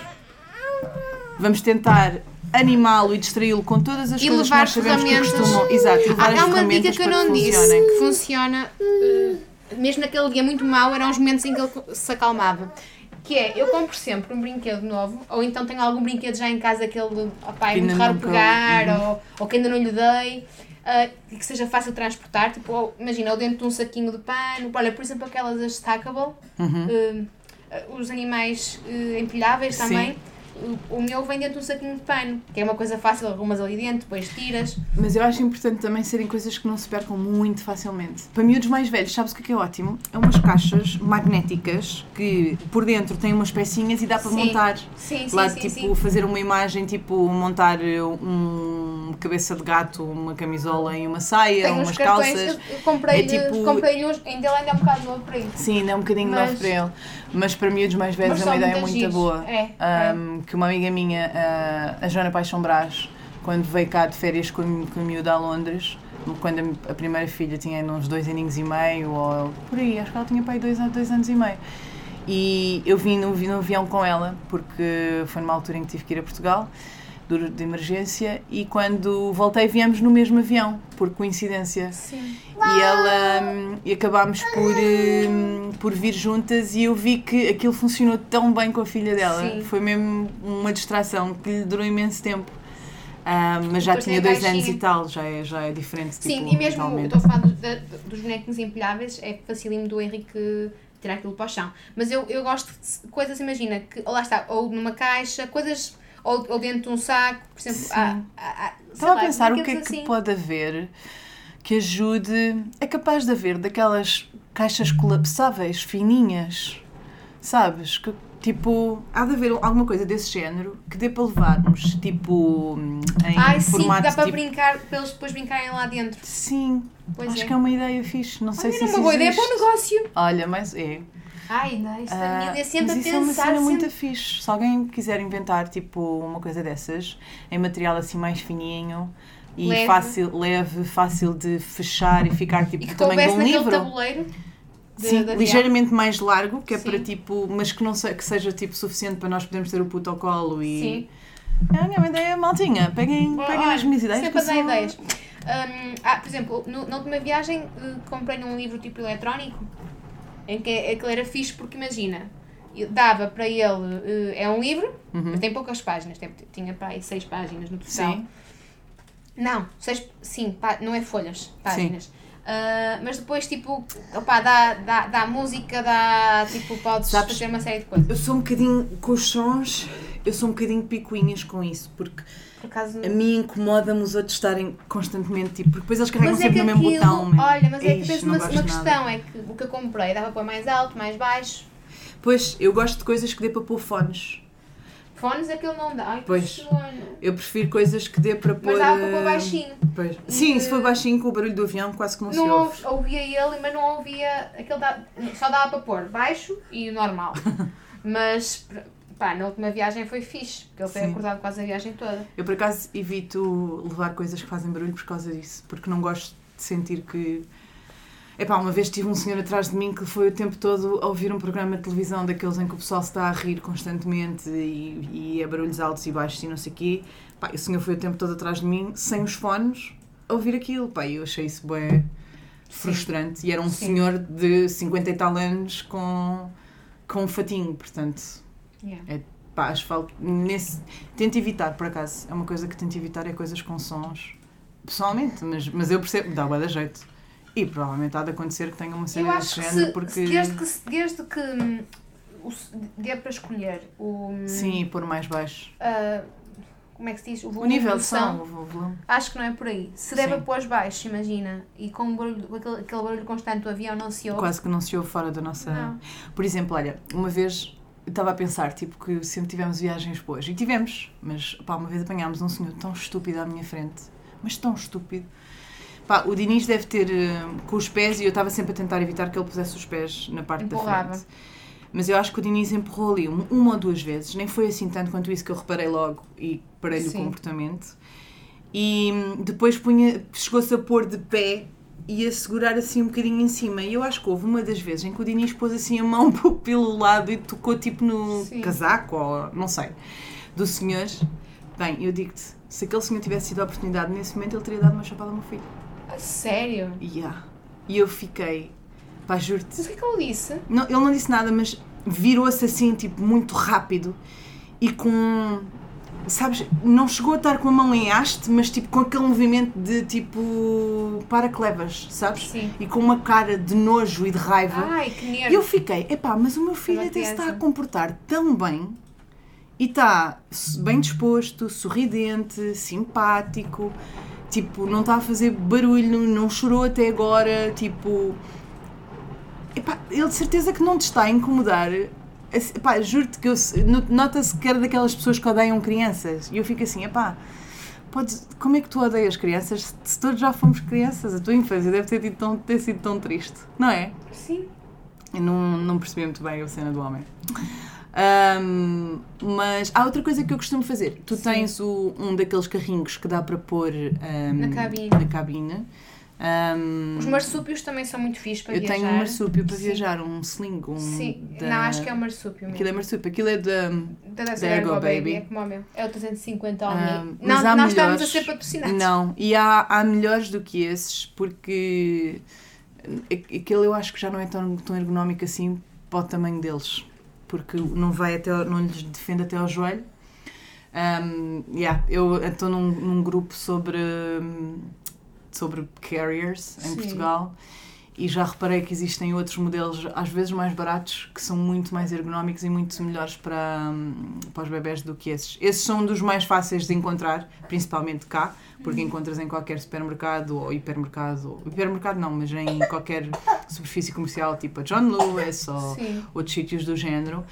Vamos tentar animá-lo e distraí-lo com todas as E coisas que nós sabemos que costumam. Exato, levar Ah, há uma dica que eu não disse funcionem. que funciona eh, mesmo naquele dia muito mau, eram os momentos em que ele se acalmava. Que é, eu compro sempre um brinquedo novo, ou então tenho algum brinquedo já em casa que ele opa, é muito raro pegar, ou, ou que ainda não lhe dei, e que seja fácil de transportar. Tipo, ou, imagina, ou dentro de um saquinho de pano, olha, por exemplo, aquelas as stackable, Uhum. eh, os animais eh, empilháveis Sim. também. O, o meu vem dentro de um saquinho de pano, que é uma coisa fácil, arrumas ali dentro, depois tiras. Mas eu acho importante também serem coisas que não se percam muito facilmente. Para miúdos mais velhos, sabes o que é, que é ótimo? É umas caixas magnéticas que por dentro têm umas pecinhas e dá para Sim. montar. Sim, sim, Lá, sim, tipo, sim. fazer uma imagem, tipo, montar um cabeça de gato, uma camisola e uma saia, uns umas calças. eu, comprei-lhe É tipo- comprei uns, ainda ele ainda é um bocado novo para isso. Sim, ainda é um bocadinho Mas- novo para ele. Mas para miúdos mais velhos é uma ideia muito giros. boa. É, é. Um, que uma amiga minha, a- a Joana Paixão Brás, quando veio cá de férias com, a- com a miúda a Londres, quando a, primeira filha tinha ainda uns dois aninhos e meio, ou por aí, acho que ela tinha aí dois, dois anos e meio. E eu vim no, vim no avião com ela, porque foi numa altura em que tive que ir a Portugal, de, de emergência, e quando voltei viemos no mesmo avião, por coincidência. Sim. E ela hum, e acabámos por, hum, por vir juntas e eu vi que aquilo funcionou tão bem com a filha dela. Sim. Foi mesmo uma distração que lhe durou imenso tempo. Ah, mas já Depois tinha dois anos e tal, já é, já é diferente. Sim, tipo, e mesmo mentalmente. estou a falar dos, dos bonequinhos empilháveis, é facílimo do Henrique tirar aquilo para o chão. Mas eu, eu gosto de coisas, imagina, que lá está, ou numa caixa, coisas, ou, ou dentro de um saco, por exemplo, Sim. há, há, Estava a lá, pensar o que é brinquedos que assim. pode haver que ajude. É capaz de haver daquelas caixas colapsáveis, fininhas, sabes? Que, tipo, há de haver alguma coisa desse género que dê para levarmos, tipo, em Ai, sim, formato dá para tipo, brincar, para eles depois brincarem lá dentro. Sim, Pois acho é. que é uma ideia fixe. Não sei se isso uma boa ideia existe. para o negócio. Olha, mas é. Ai, não, isto Ah, a família sempre mas a isso é uma pensar. cena sempre... muito fixe. Se alguém quiser inventar tipo uma coisa dessas, em material assim mais fininho e Leve. fácil, leve, fácil de fechar e ficar tipo E que tamanho de um livro. tabuleiro. de- Sim, de ligeiramente mais largo, que é Sim. para tipo, mas que não se- que seja tipo suficiente para nós podermos ter o puto ao colo e Sim. é a minha ideia, maltinha. Peguem, peguem Olha, as minhas ideias. Sempre que sou- ideias. Hum, ah, por exemplo, no- na última viagem eh, comprei num livro tipo eletrónico em que aquele era fixe porque imagina, dava para ele, eh, é um livro, Uhum. mas tem poucas páginas, tem- tinha para aí seis páginas no total. Sim. Não, seis, sim, pá- não é folhas, páginas. Ah, mas depois, tipo, opá, dá, dá, dá música, dá, tipo, podes Sabes- fazer uma série de coisas. Eu sou um bocadinho com os sons, eu sou um bocadinho picuinhas com isso, porque Por acaso, A mim incomoda-me os outros estarem constantemente, tipo, porque depois eles carregam Mas é sempre que no mesmo aquilo, botão. olha, mas é que Eish, tens uma, uma nada. questão, é que o que eu comprei dava para mais alto, mais baixo, Pois, eu gosto de coisas que dê para pôr fones. fones aquilo não dá, ai que Pois. Eu prefiro coisas que dê para pôr. Mas dava para eh, pôr baixinho. Pois. Sim, E- se for baixinho com o barulho do avião, quase que não, se Não ouve. ouve- ouvia ele, mas não ouvia aquele da, só dava para pôr baixo e normal. mas pá, na última viagem foi fixe, porque ele foi Sim. acordado quase a viagem toda. Eu por acaso evito levar coisas que fazem barulho por causa disso, porque não gosto de sentir que. Epá, uma vez tive um senhor atrás de mim que foi o tempo todo a ouvir um programa de televisão daqueles em que o pessoal se está a rir constantemente e, e é barulhos altos e baixos e não sei o quê. Pá, o senhor foi o tempo todo atrás de mim, sem os fones, a ouvir aquilo. Pá, eu achei isso bem frustrante. E era um Sim. senhor de 50 e tal anos com, com um fatinho, portanto. Yeah. Pá, acho que falo nesse. Tento evitar, por acaso. É uma coisa que tento evitar, é coisas com sons. Pessoalmente, mas, mas eu percebo, dá bué da jeito. E provavelmente há de acontecer que tenha uma cena desse que, género, se, porque. desde que, se- desde que hum, o, dê para escolher o. Sim, e pôr mais baixo. ah, como é que se diz? O, O volume nível do de som, o volume. Acho que não é por aí. Se der Sim. para pôr baixo, imagina, e com, um barulho, aquele, aquele barulho constante do avião não se ouve. Quase que não se ouve fora da nossa. Não. Por exemplo, olha, uma vez estava a pensar, tipo, que sempre tivemos viagens boas. E tivemos, mas pá, uma vez apanhámos um senhor tão estúpido à minha frente. Mas tão estúpido. Pá, o Diniz deve ter eh, com os pés e eu estava sempre a tentar evitar que ele pusesse os pés na parte Empurrava. da frente. Mas eu acho que o Diniz empurrou ali um- uma ou duas vezes, nem foi assim tanto quanto isso que eu reparei logo e parei-lhe o comportamento. E hum, depois chegou-se a pôr de pé e a segurar assim um bocadinho em cima. E eu acho que houve uma das vezes em que o Diniz pôs assim a mão um pouco pelo lado e tocou tipo no Sim. casaco ou não sei, do senhor. Bem, eu digo-te, se aquele senhor tivesse tido a oportunidade nesse momento, ele teria dado uma chapada ao meu filho. A sério? Yeah. E eu fiquei, pá, juro-te. Mas o que é que ele disse? Não, ele não disse nada, mas virou-se assim, tipo, muito rápido e com. Sabes, não chegou a estar com a mão em haste, mas tipo com aquele movimento de tipo. para que levas, sabes? Sim. E com uma cara de nojo e de raiva. Ai, que E nervo. eu fiquei, epá, mas o meu filho até se está a comportar tão bem e está bem disposto, sorridente, simpático, tipo, não está a fazer barulho, não chorou até agora, tipo. Epá, ele de certeza que não te está a incomodar. Epá, juro-te que eu se- no- nota-se que era daquelas pessoas que odeiam crianças. E eu fico assim, epá, podes, como é que tu odeias crianças se- todos já fomos crianças? A tua infância deve ter, tido tão- ter sido tão triste, não é? Sim. Eu não, não percebi muito bem a cena do homem. Ahm, mas há outra coisa que eu costumo fazer. Tu Sim. tens o- um daqueles carrinhos que dá para pôr ahm, Na cabine. na cabine. Ahm, Os marsúpios também são muito fixes para eu viajar. tenho um marsúpio para Sim. viajar, um sling, um Sim. da- Não, acho que é o marsúpio mesmo. Aquilo é marsúpio, aquilo é da. Da da Ergo Ergo Baby. Baby. É como o meu. É o 350 ao mas Não, nós estamos a melhores. ser patrocinados. Não, e há, há melhores do que esses, porque aquele eu acho que já não é tão, tão ergonómico assim para o tamanho deles, porque não vai até, não lhes defende até ao joelho. Um, yeah, eu estou num, num grupo sobre, hum, sobre carriers em Sim. Portugal e já reparei que existem outros modelos, às vezes mais baratos, que são muito mais ergonómicos e muito melhores para, hum, para os bebés do que esses. Esses são dos mais fáceis de encontrar, principalmente cá, porque Uhum. encontras em qualquer supermercado ou hipermercado, ou, hipermercado não, mas em qualquer superfície comercial, tipo a John Lewis ou Sim. outros sítios do género,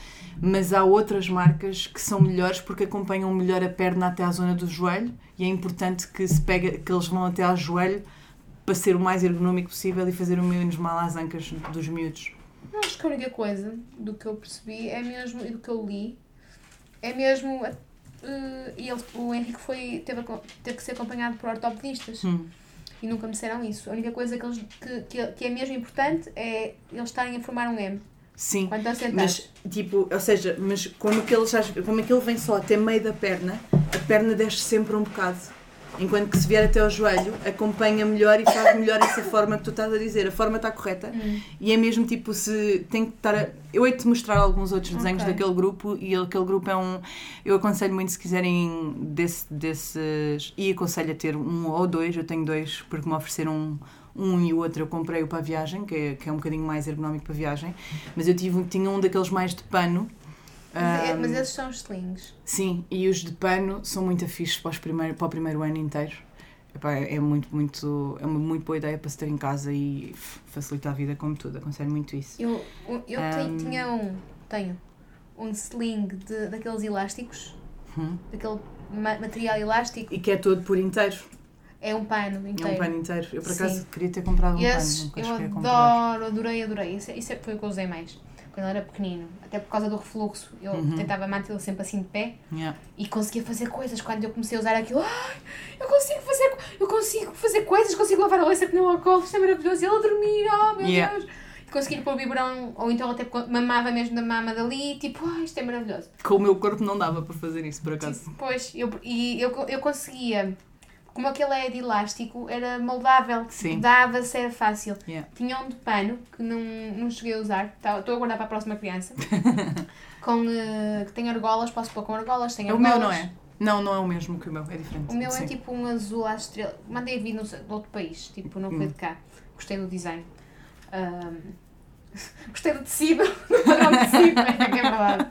mas há outras marcas que são melhores porque acompanham melhor a perna até à zona do joelho e é importante que se pega, que eles vão até ao joelho para ser o mais ergonómico possível e fazer o menos mal às ancas dos miúdos. Acho que a única coisa do que eu percebi é mesmo, e do que eu li, é mesmo. eh, e ele, o Henrique foi, teve, a teve que ser acompanhado por ortopedistas Hum. e nunca me disseram isso. A única coisa que, eles, que, que, que é mesmo importante é eles estarem a formar um M Sim, quando estão sentados. mas tipo, ou seja, mas como aquele, como aquele vem só até meio da perna, a perna desce sempre um bocado. Enquanto que se vier até ao joelho, acompanha melhor e faz melhor essa forma que tu estás a dizer. A forma está correta. Hum. E é mesmo tipo se tem que estar. A... Eu hei de te mostrar alguns outros desenhos Ok. daquele grupo e aquele grupo é um. Eu aconselho muito se quiserem desse, desses. E aconselho a ter um ou dois, eu tenho dois, porque me ofereceram um, um e o outro eu comprei-o para a viagem, que é, que é um bocadinho mais ergonómico para a viagem. Mas eu tive, tinha um daqueles mais de pano. Mas, é- ahm, mas esses são os slings. Sim, e os de pano são muito afixos para, os primeiro, para o primeiro ano inteiro. Epá, é muito, muito, é uma muito boa ideia para se ter em casa e facilita a vida como tudo. Aconselho muito isso. Eu, eu Ahm. tinha um, tenho, um sling de, daqueles elásticos, Hum. daquele ma- material elástico, E que é todo por inteiro. é um pano É inteiro. um pano inteiro. Eu por acaso Sim. queria ter comprado um E esses pano, eu adoro, adorei, adorei. Isso, isso é- foi o que eu usei mais. Quando ele era pequenino. Até por causa do refluxo. Eu Uhum. tentava mantê-lo sempre assim de pé Yeah. e conseguia fazer coisas. Quando eu comecei a usar aquilo, ai, eu consigo fazer, eu consigo fazer coisas, consigo lavar a louça que não ao colo, isto é maravilhoso. E ele a dormir, oh meu Yeah. Deus. E conseguir pôr o biberão, ou então até mamava mesmo da mama dali, tipo, ai, isto é maravilhoso. Com o meu corpo não dava para fazer isso, por acaso. Tipo, Pois, eu, e eu, eu conseguia, como aquele é de elástico, era moldável, Sim. dava-se, era fácil. Yeah. Tinha um de pano que não, não cheguei a usar, tá- estou a guardar para a próxima criança, com, eh, que tem argolas, posso pôr com argolas, tem É o argolas. meu, não é? Não, não é o mesmo que o meu, é diferente. O meu Sim. é tipo um azul à estrela. Mandei vir no, de outro país, tipo, não foi Hum. de cá. Gostei do design. Ahm, Gostei do tecido, do padrão de tecido, é que é verdade.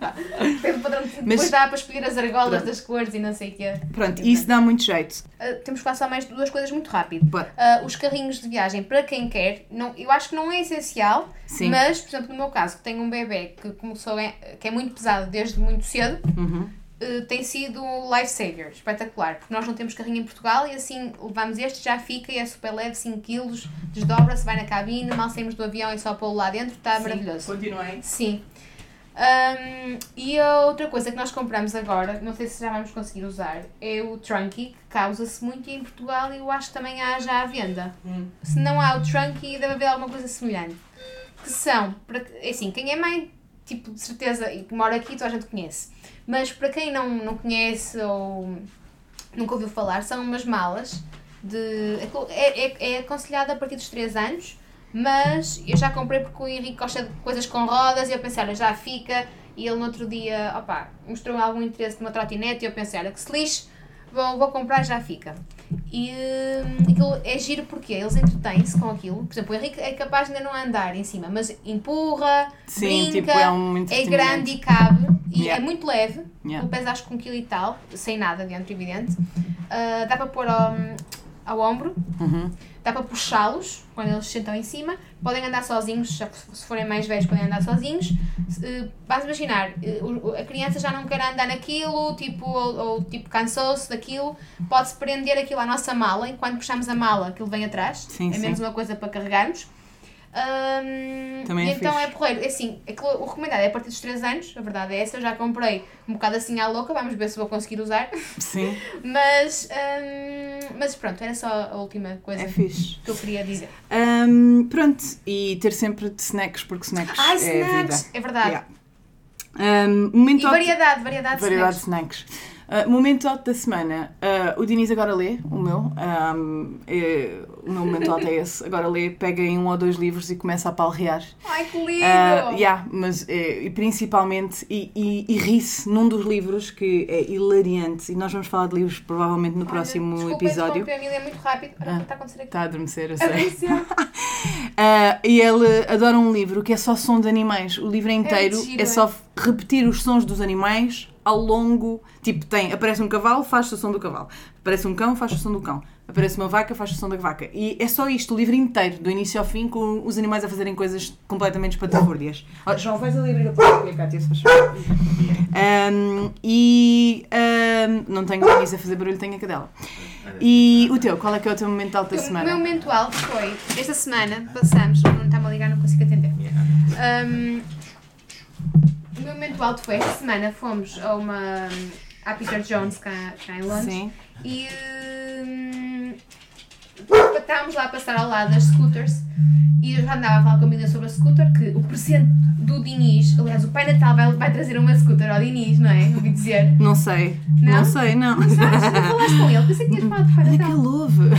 Gostei do padrão de tecido. Depois dá para escolher as argolas Pronto. das cores e não sei o quê. Pronto, isso dá muito jeito. Uh, temos que só mais duas coisas muito rápido. Uh, os carrinhos de viagem, para quem quer, não, eu acho que não é essencial, Sim. mas, por exemplo, no meu caso, que tenho um bebê que começou em- que é muito pesado desde muito cedo, Uhum. Uh, tem sido lifesaver, espetacular, porque nós não temos carrinho em Portugal e assim levamos este, já fica e é super leve, 5 kg, desdobra-se, vai na cabine, mal saímos do avião e só pô-lo lá dentro, está maravilhoso. Continuem. Sim. Um, e a outra coisa que nós compramos agora, não sei se já vamos conseguir usar, é o Trunky, que causa-se muito em Portugal e eu acho que também há já à venda. Hum. Se não há o Trunky, deve haver alguma coisa semelhante. Que são, é assim, quem é mãe, tipo, de certeza, e que mora aqui, toda a gente conhece. Mas para quem não, não conhece ou nunca ouviu falar, são umas malas de. É, é, é aconselhado a partir dos 3 anos, mas eu já comprei porque o Henrique gosta de coisas com rodas e eu pensei, olha, já fica. E ele no outro dia, opá, mostrou algum interesse numa trotinete e eu pensei, olha, que se lixe, vou, vou comprar, já fica. E hum, aquilo é giro porque eles entretêm-se com aquilo. Por exemplo, o Henrique é capaz de ainda não andar em cima, mas empurra, Sim, brinca, tipo, é um é grande e cabe, e Yeah. é muito leve. Yeah. Ele pesa acho que um quilo e tal, sem nada dentro, evidente. Ah, dá para pôr ao, ao ombro, Uhum. dá para puxá-los quando eles se sentam em cima. Podem andar sozinhos, se forem mais velhos, podem andar sozinhos. Vais imaginar, o- a criança já não quer andar naquilo, tipo, ou, ou, tipo cansou-se daquilo, pode-se prender aquilo à nossa mala, enquanto puxamos a mala, aquilo vem atrás. Sim, é menos sim. uma coisa para carregarmos. Ahm, Também é então fixe. é porreiro. É assim, aquilo- o recomendado é a partir dos 3 anos, a verdade é essa. Eu já comprei um bocado assim à louca, vamos ver se vou conseguir usar. Sim, Mas, ahm, mas pronto, era só a última coisa é que eu queria dizer. Ahm, pronto, e ter sempre de snacks, porque snacks Ai, é a snacks! vida. É verdade. Yeah. Ahm, momento E alto- variedade, variedade de variedade de snacks. snacks. Ah, momento alto da semana. Ah, o Diniz agora lê, o meu. Ahm, é- o meu momento alto é esse. Agora lê, pega em um ou dois livros e começa a palrear. Ai, que lindo! Ah, yeah, mas e principalmente, e, e, e ri-se num dos livros que é hilariante, e nós vamos falar de livros provavelmente no Olha, próximo desculpa episódio. interromper, a Emília, é muito rápido. Que está a acontecer aqui. Está a adormecer, eu sei. Ah, e ele adora um livro que é só som de animais. O livro inteiro muito giro, é é. só f- repetir os sons dos animais ao longo. Tipo, tem, aparece um cavalo, faz o som do cavalo. Aparece um cão, faz o som do cão. Aparece uma vaca, faz o som da vaca. E é só isto, o livro inteiro, do início ao fim, com os animais a fazerem coisas completamente espatafúrdias. Ó, João, vais ali abrir a porta, Cátia, se faz favor. Ahm, e ahm, não tenho o Diniz a fazer barulho, tenho a cadela. E o teu, qual é que é o teu momento alto da O semana? meu momento alto foi, esta semana, passamos, não está-me a ligar, não consigo atender. Um, o meu momento alto foi, esta semana fomos a uma, à Peter Jones cá, cá em Londres Sim. e hum, estávamos lá a passar ao lado das scooters e eu já andava a falar com a Emília sobre a scooter, que o presente do Diniz, aliás, o Pai Natal vai, vai trazer uma scooter ao Diniz, não é? Ouvi dizer. Não sei. Não? Não, sei, não. Sabes? Não falaste com ele, pensei que tinhas falado de Pai Olha que Natal. ele ouve.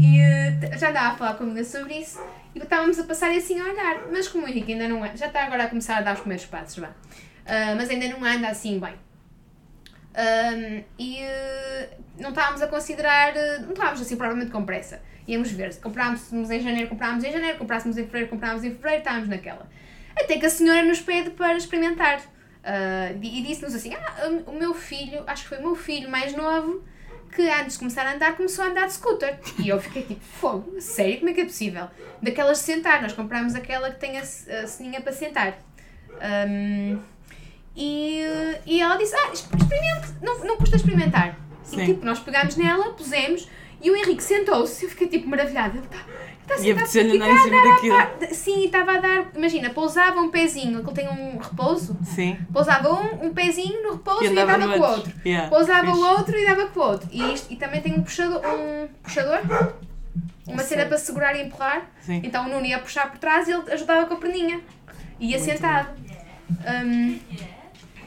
e eh, já andava a falar com a Emília sobre isso e estávamos a passar e assim a olhar. Mas como o Henrique ainda não é, já está agora a começar a dar os primeiros passos, vá. Ah, mas ainda não anda assim bem. Ahm, e eh, não estávamos a considerar, eh, não estávamos assim provavelmente com pressa. Íamos ver, comprámos em janeiro, comprámos em janeiro, comprássemos em fevereiro, comprámos em fevereiro, estávamos naquela. Até que a senhora nos pede para experimentar. Ah, e disse-nos assim: Ah, o meu filho, acho que foi o meu filho mais novo, que antes de começar a andar começou a andar de scooter. E eu fiquei tipo, fogo, sério, como é que é possível? Daquelas de sentar, nós comprámos aquela que tem a, a sininha para sentar. Ahm, e, e ela disse, ah, experimente, não, não custa experimentar. Sim. E tipo, nós pegámos nela, pusemos, e o Henrique sentou-se, eu fiquei tipo maravilhada. Ele está está E sentado apetecia-lhe andar em cima a daquilo. par- Sim, estava a dar, imagina, pousava um pezinho, aquilo tem um repouso, Sim. pousava um, um pezinho no repouso E e, andava dava com o outro. Yeah, Pousava fixe. o outro e dava com o outro. E, isto, e também tem um puxador, um puxador, uma cena para segurar e empurrar. Sim. Então o Nuno ia puxar por trás e ele ajudava com a perninha. Ia sentado. Hum,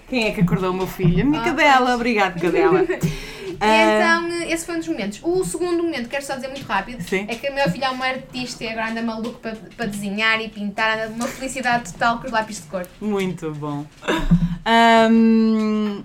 Quem é que acordou o meu filho? A minha Ah, cadela, obrigado, cadela. e Ah, então esse foi um dos momentos. O segundo momento, quero só dizer muito rápido, Sim. é que o meu filho é um artista e agora anda maluco para, para desenhar e pintar, anda uma felicidade total com os lápis de cor. Muito bom. Ahm,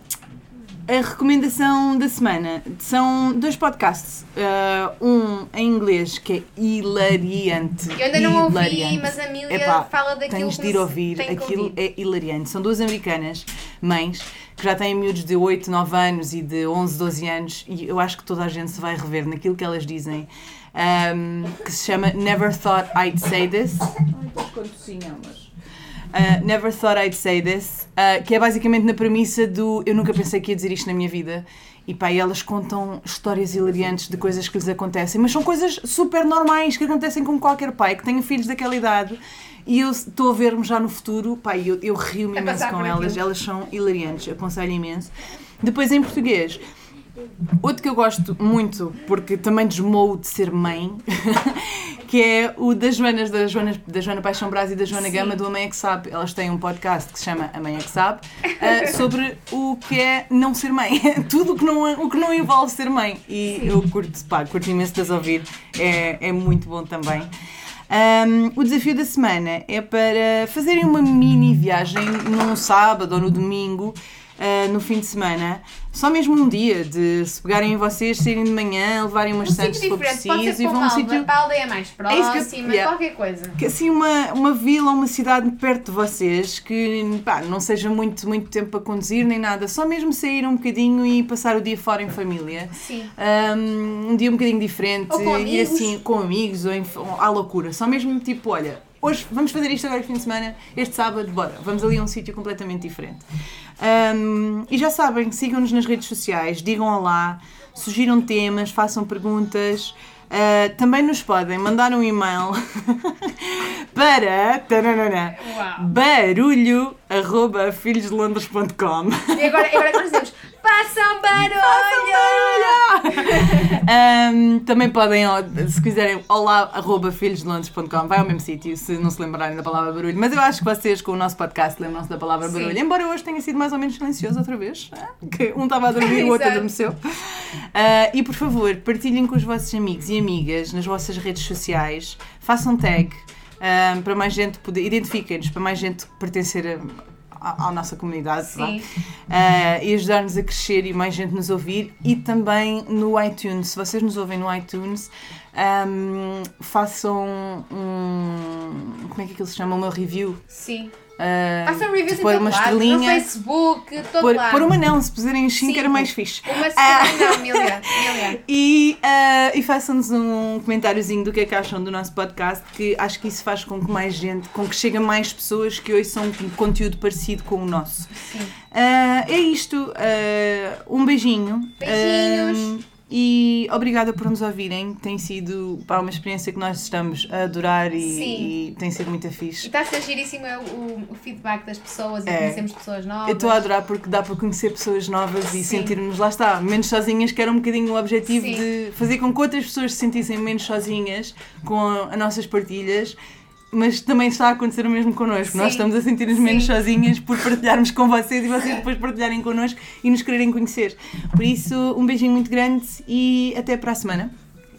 a recomendação da semana são dois podcasts. Uh, um em inglês que é hilariante. Eu ainda não ouvi, hilariante. mas a Mília Epá, fala daquilo Tens que de ir ouvir, aquilo ouvir. é hilariante. São duas americanas, mães, que já têm miúdos de 8, 9 anos e de 11, 12 anos, e eu acho que toda a gente se vai rever naquilo que elas dizem, um, que se chama Never Thought I'd Say This. Uh, Never Thought I'd Say This, uh, que é basicamente na premissa do eu nunca pensei que ia dizer isto na minha vida. E pá, e elas contam histórias hilariantes de coisas que lhes acontecem, mas são coisas super normais que acontecem com qualquer pai que tenha filhos daquela idade. E eu estou a ver-me já no futuro, pá, eu, eu rio-me imenso com elas, elas são hilariantes, aconselho imenso. Depois em português, Outro que eu gosto muito, porque também desmou de ser mãe, que é o das Joanas, da Joana, da Joana Paixão Brás e da Joana Sim. Gama, do A Mãe é que Sabe. Elas têm um podcast que se chama A Mãe é que Sabe, ah, sobre o que é não ser mãe. Tudo o que não, o que não envolve ser mãe. E eu curto, pá, curto imenso de as ouvir. É, é muito bom também. Um, o desafio da semana é para fazerem uma mini viagem num sábado ou no domingo, uh, no fim de semana. Só mesmo um dia de se pegarem em vocês, saírem de manhã, levarem umas Um sítio se for preciso e para vão um sítio. para a aldeia mais isso que eu- próxima, yeah. qualquer coisa. Que assim uma, uma vila ou uma cidade perto de vocês que pá, não seja muito, muito tempo a conduzir nem nada, só mesmo sair um bocadinho e passar o dia fora em família. Sim. Um, um dia um bocadinho diferente Ou com e assim com amigos ou em, ou à loucura. Só mesmo tipo, olha, hoje vamos fazer isto agora fim de semana, este sábado, bora, vamos ali a um sítio completamente diferente. Um, e já sabem, sigam-nos nas redes sociais, digam olá, sugiram temas, façam perguntas. Uh, também nos podem mandar um e-mail para taranana, barulho arroba filhosdelondres.com E agora, agora nós dizemos, façam barulho! Um, também podem, se quiserem, olá, arroba filhosdelondres.com, vai ao mesmo sítio, se não se lembrarem da palavra barulho. Mas eu acho que vocês, com o nosso podcast, lembram-se da palavra Sim. barulho. Embora hoje tenha sido mais ou menos silencioso outra vez, ah, que um estava a dormir e o outro adormeceu. Ah, e por favor, partilhem com os vossos amigos e amigas nas vossas redes sociais, façam tag. ah, para mais gente poder, identifiquem-nos, para mais gente pertencer a- à, à nossa comunidade. Ah, e ajudar-nos a crescer e mais gente nos ouvir e também no iTunes. Se vocês nos ouvem no iTunes, ahm, façam um. Como é que aquilo se chama? Uma review. Sim. Ah, Façam reviews em pôr todo uma lado, no estrelinha. Facebook, todo Pôr, lado. pôr uma não, se puserem os 5 era mais fixe. Uma semana, não. E, ah, e façam-nos um comentáriozinho do que é que acham do nosso podcast, que acho que isso faz com que mais gente, com que chegue mais pessoas que ouçam um conteúdo parecido com o nosso. Sim. Ah, é isto. Ah, um beijinho. Beijinhos. E obrigada por nos ouvirem. Tem sido pá, uma experiência que nós estamos a adorar e, e tem sido muito E fixe. está a ser giríssimo o, o feedback das pessoas e É. conhecemos pessoas novas. Eu estou a adorar porque dá para conhecer pessoas novas e Sim. sentirmos, lá está, menos sozinhas, que era um bocadinho o objetivo Sim. de fazer com que outras pessoas se sentissem menos sozinhas com as nossas partilhas. Mas também está a acontecer o mesmo connosco. Nós Sim. estamos a sentir-nos menos sozinhas por partilharmos com vocês e vocês depois partilharem connosco e nos quererem conhecer. Por isso, um beijinho muito grande e até para a semana.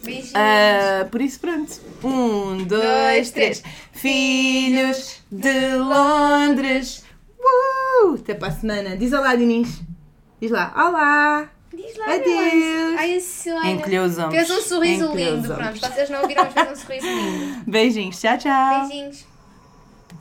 Beijinhos. Ah, por isso, pronto. Um, dois, Dois, três. Filhos de Londres. Uh! Até para a semana. Diz olá, Dinis. Diz lá. Olá. Diz lá, Adeus. Deus. Ai, a Sônia. Encolheu os ombros. Fez um sorriso lindo. Pronto, vocês não ouviram, mas fez um sorriso lindo. Beijinhos. Tchau, tchau. Beijinhos.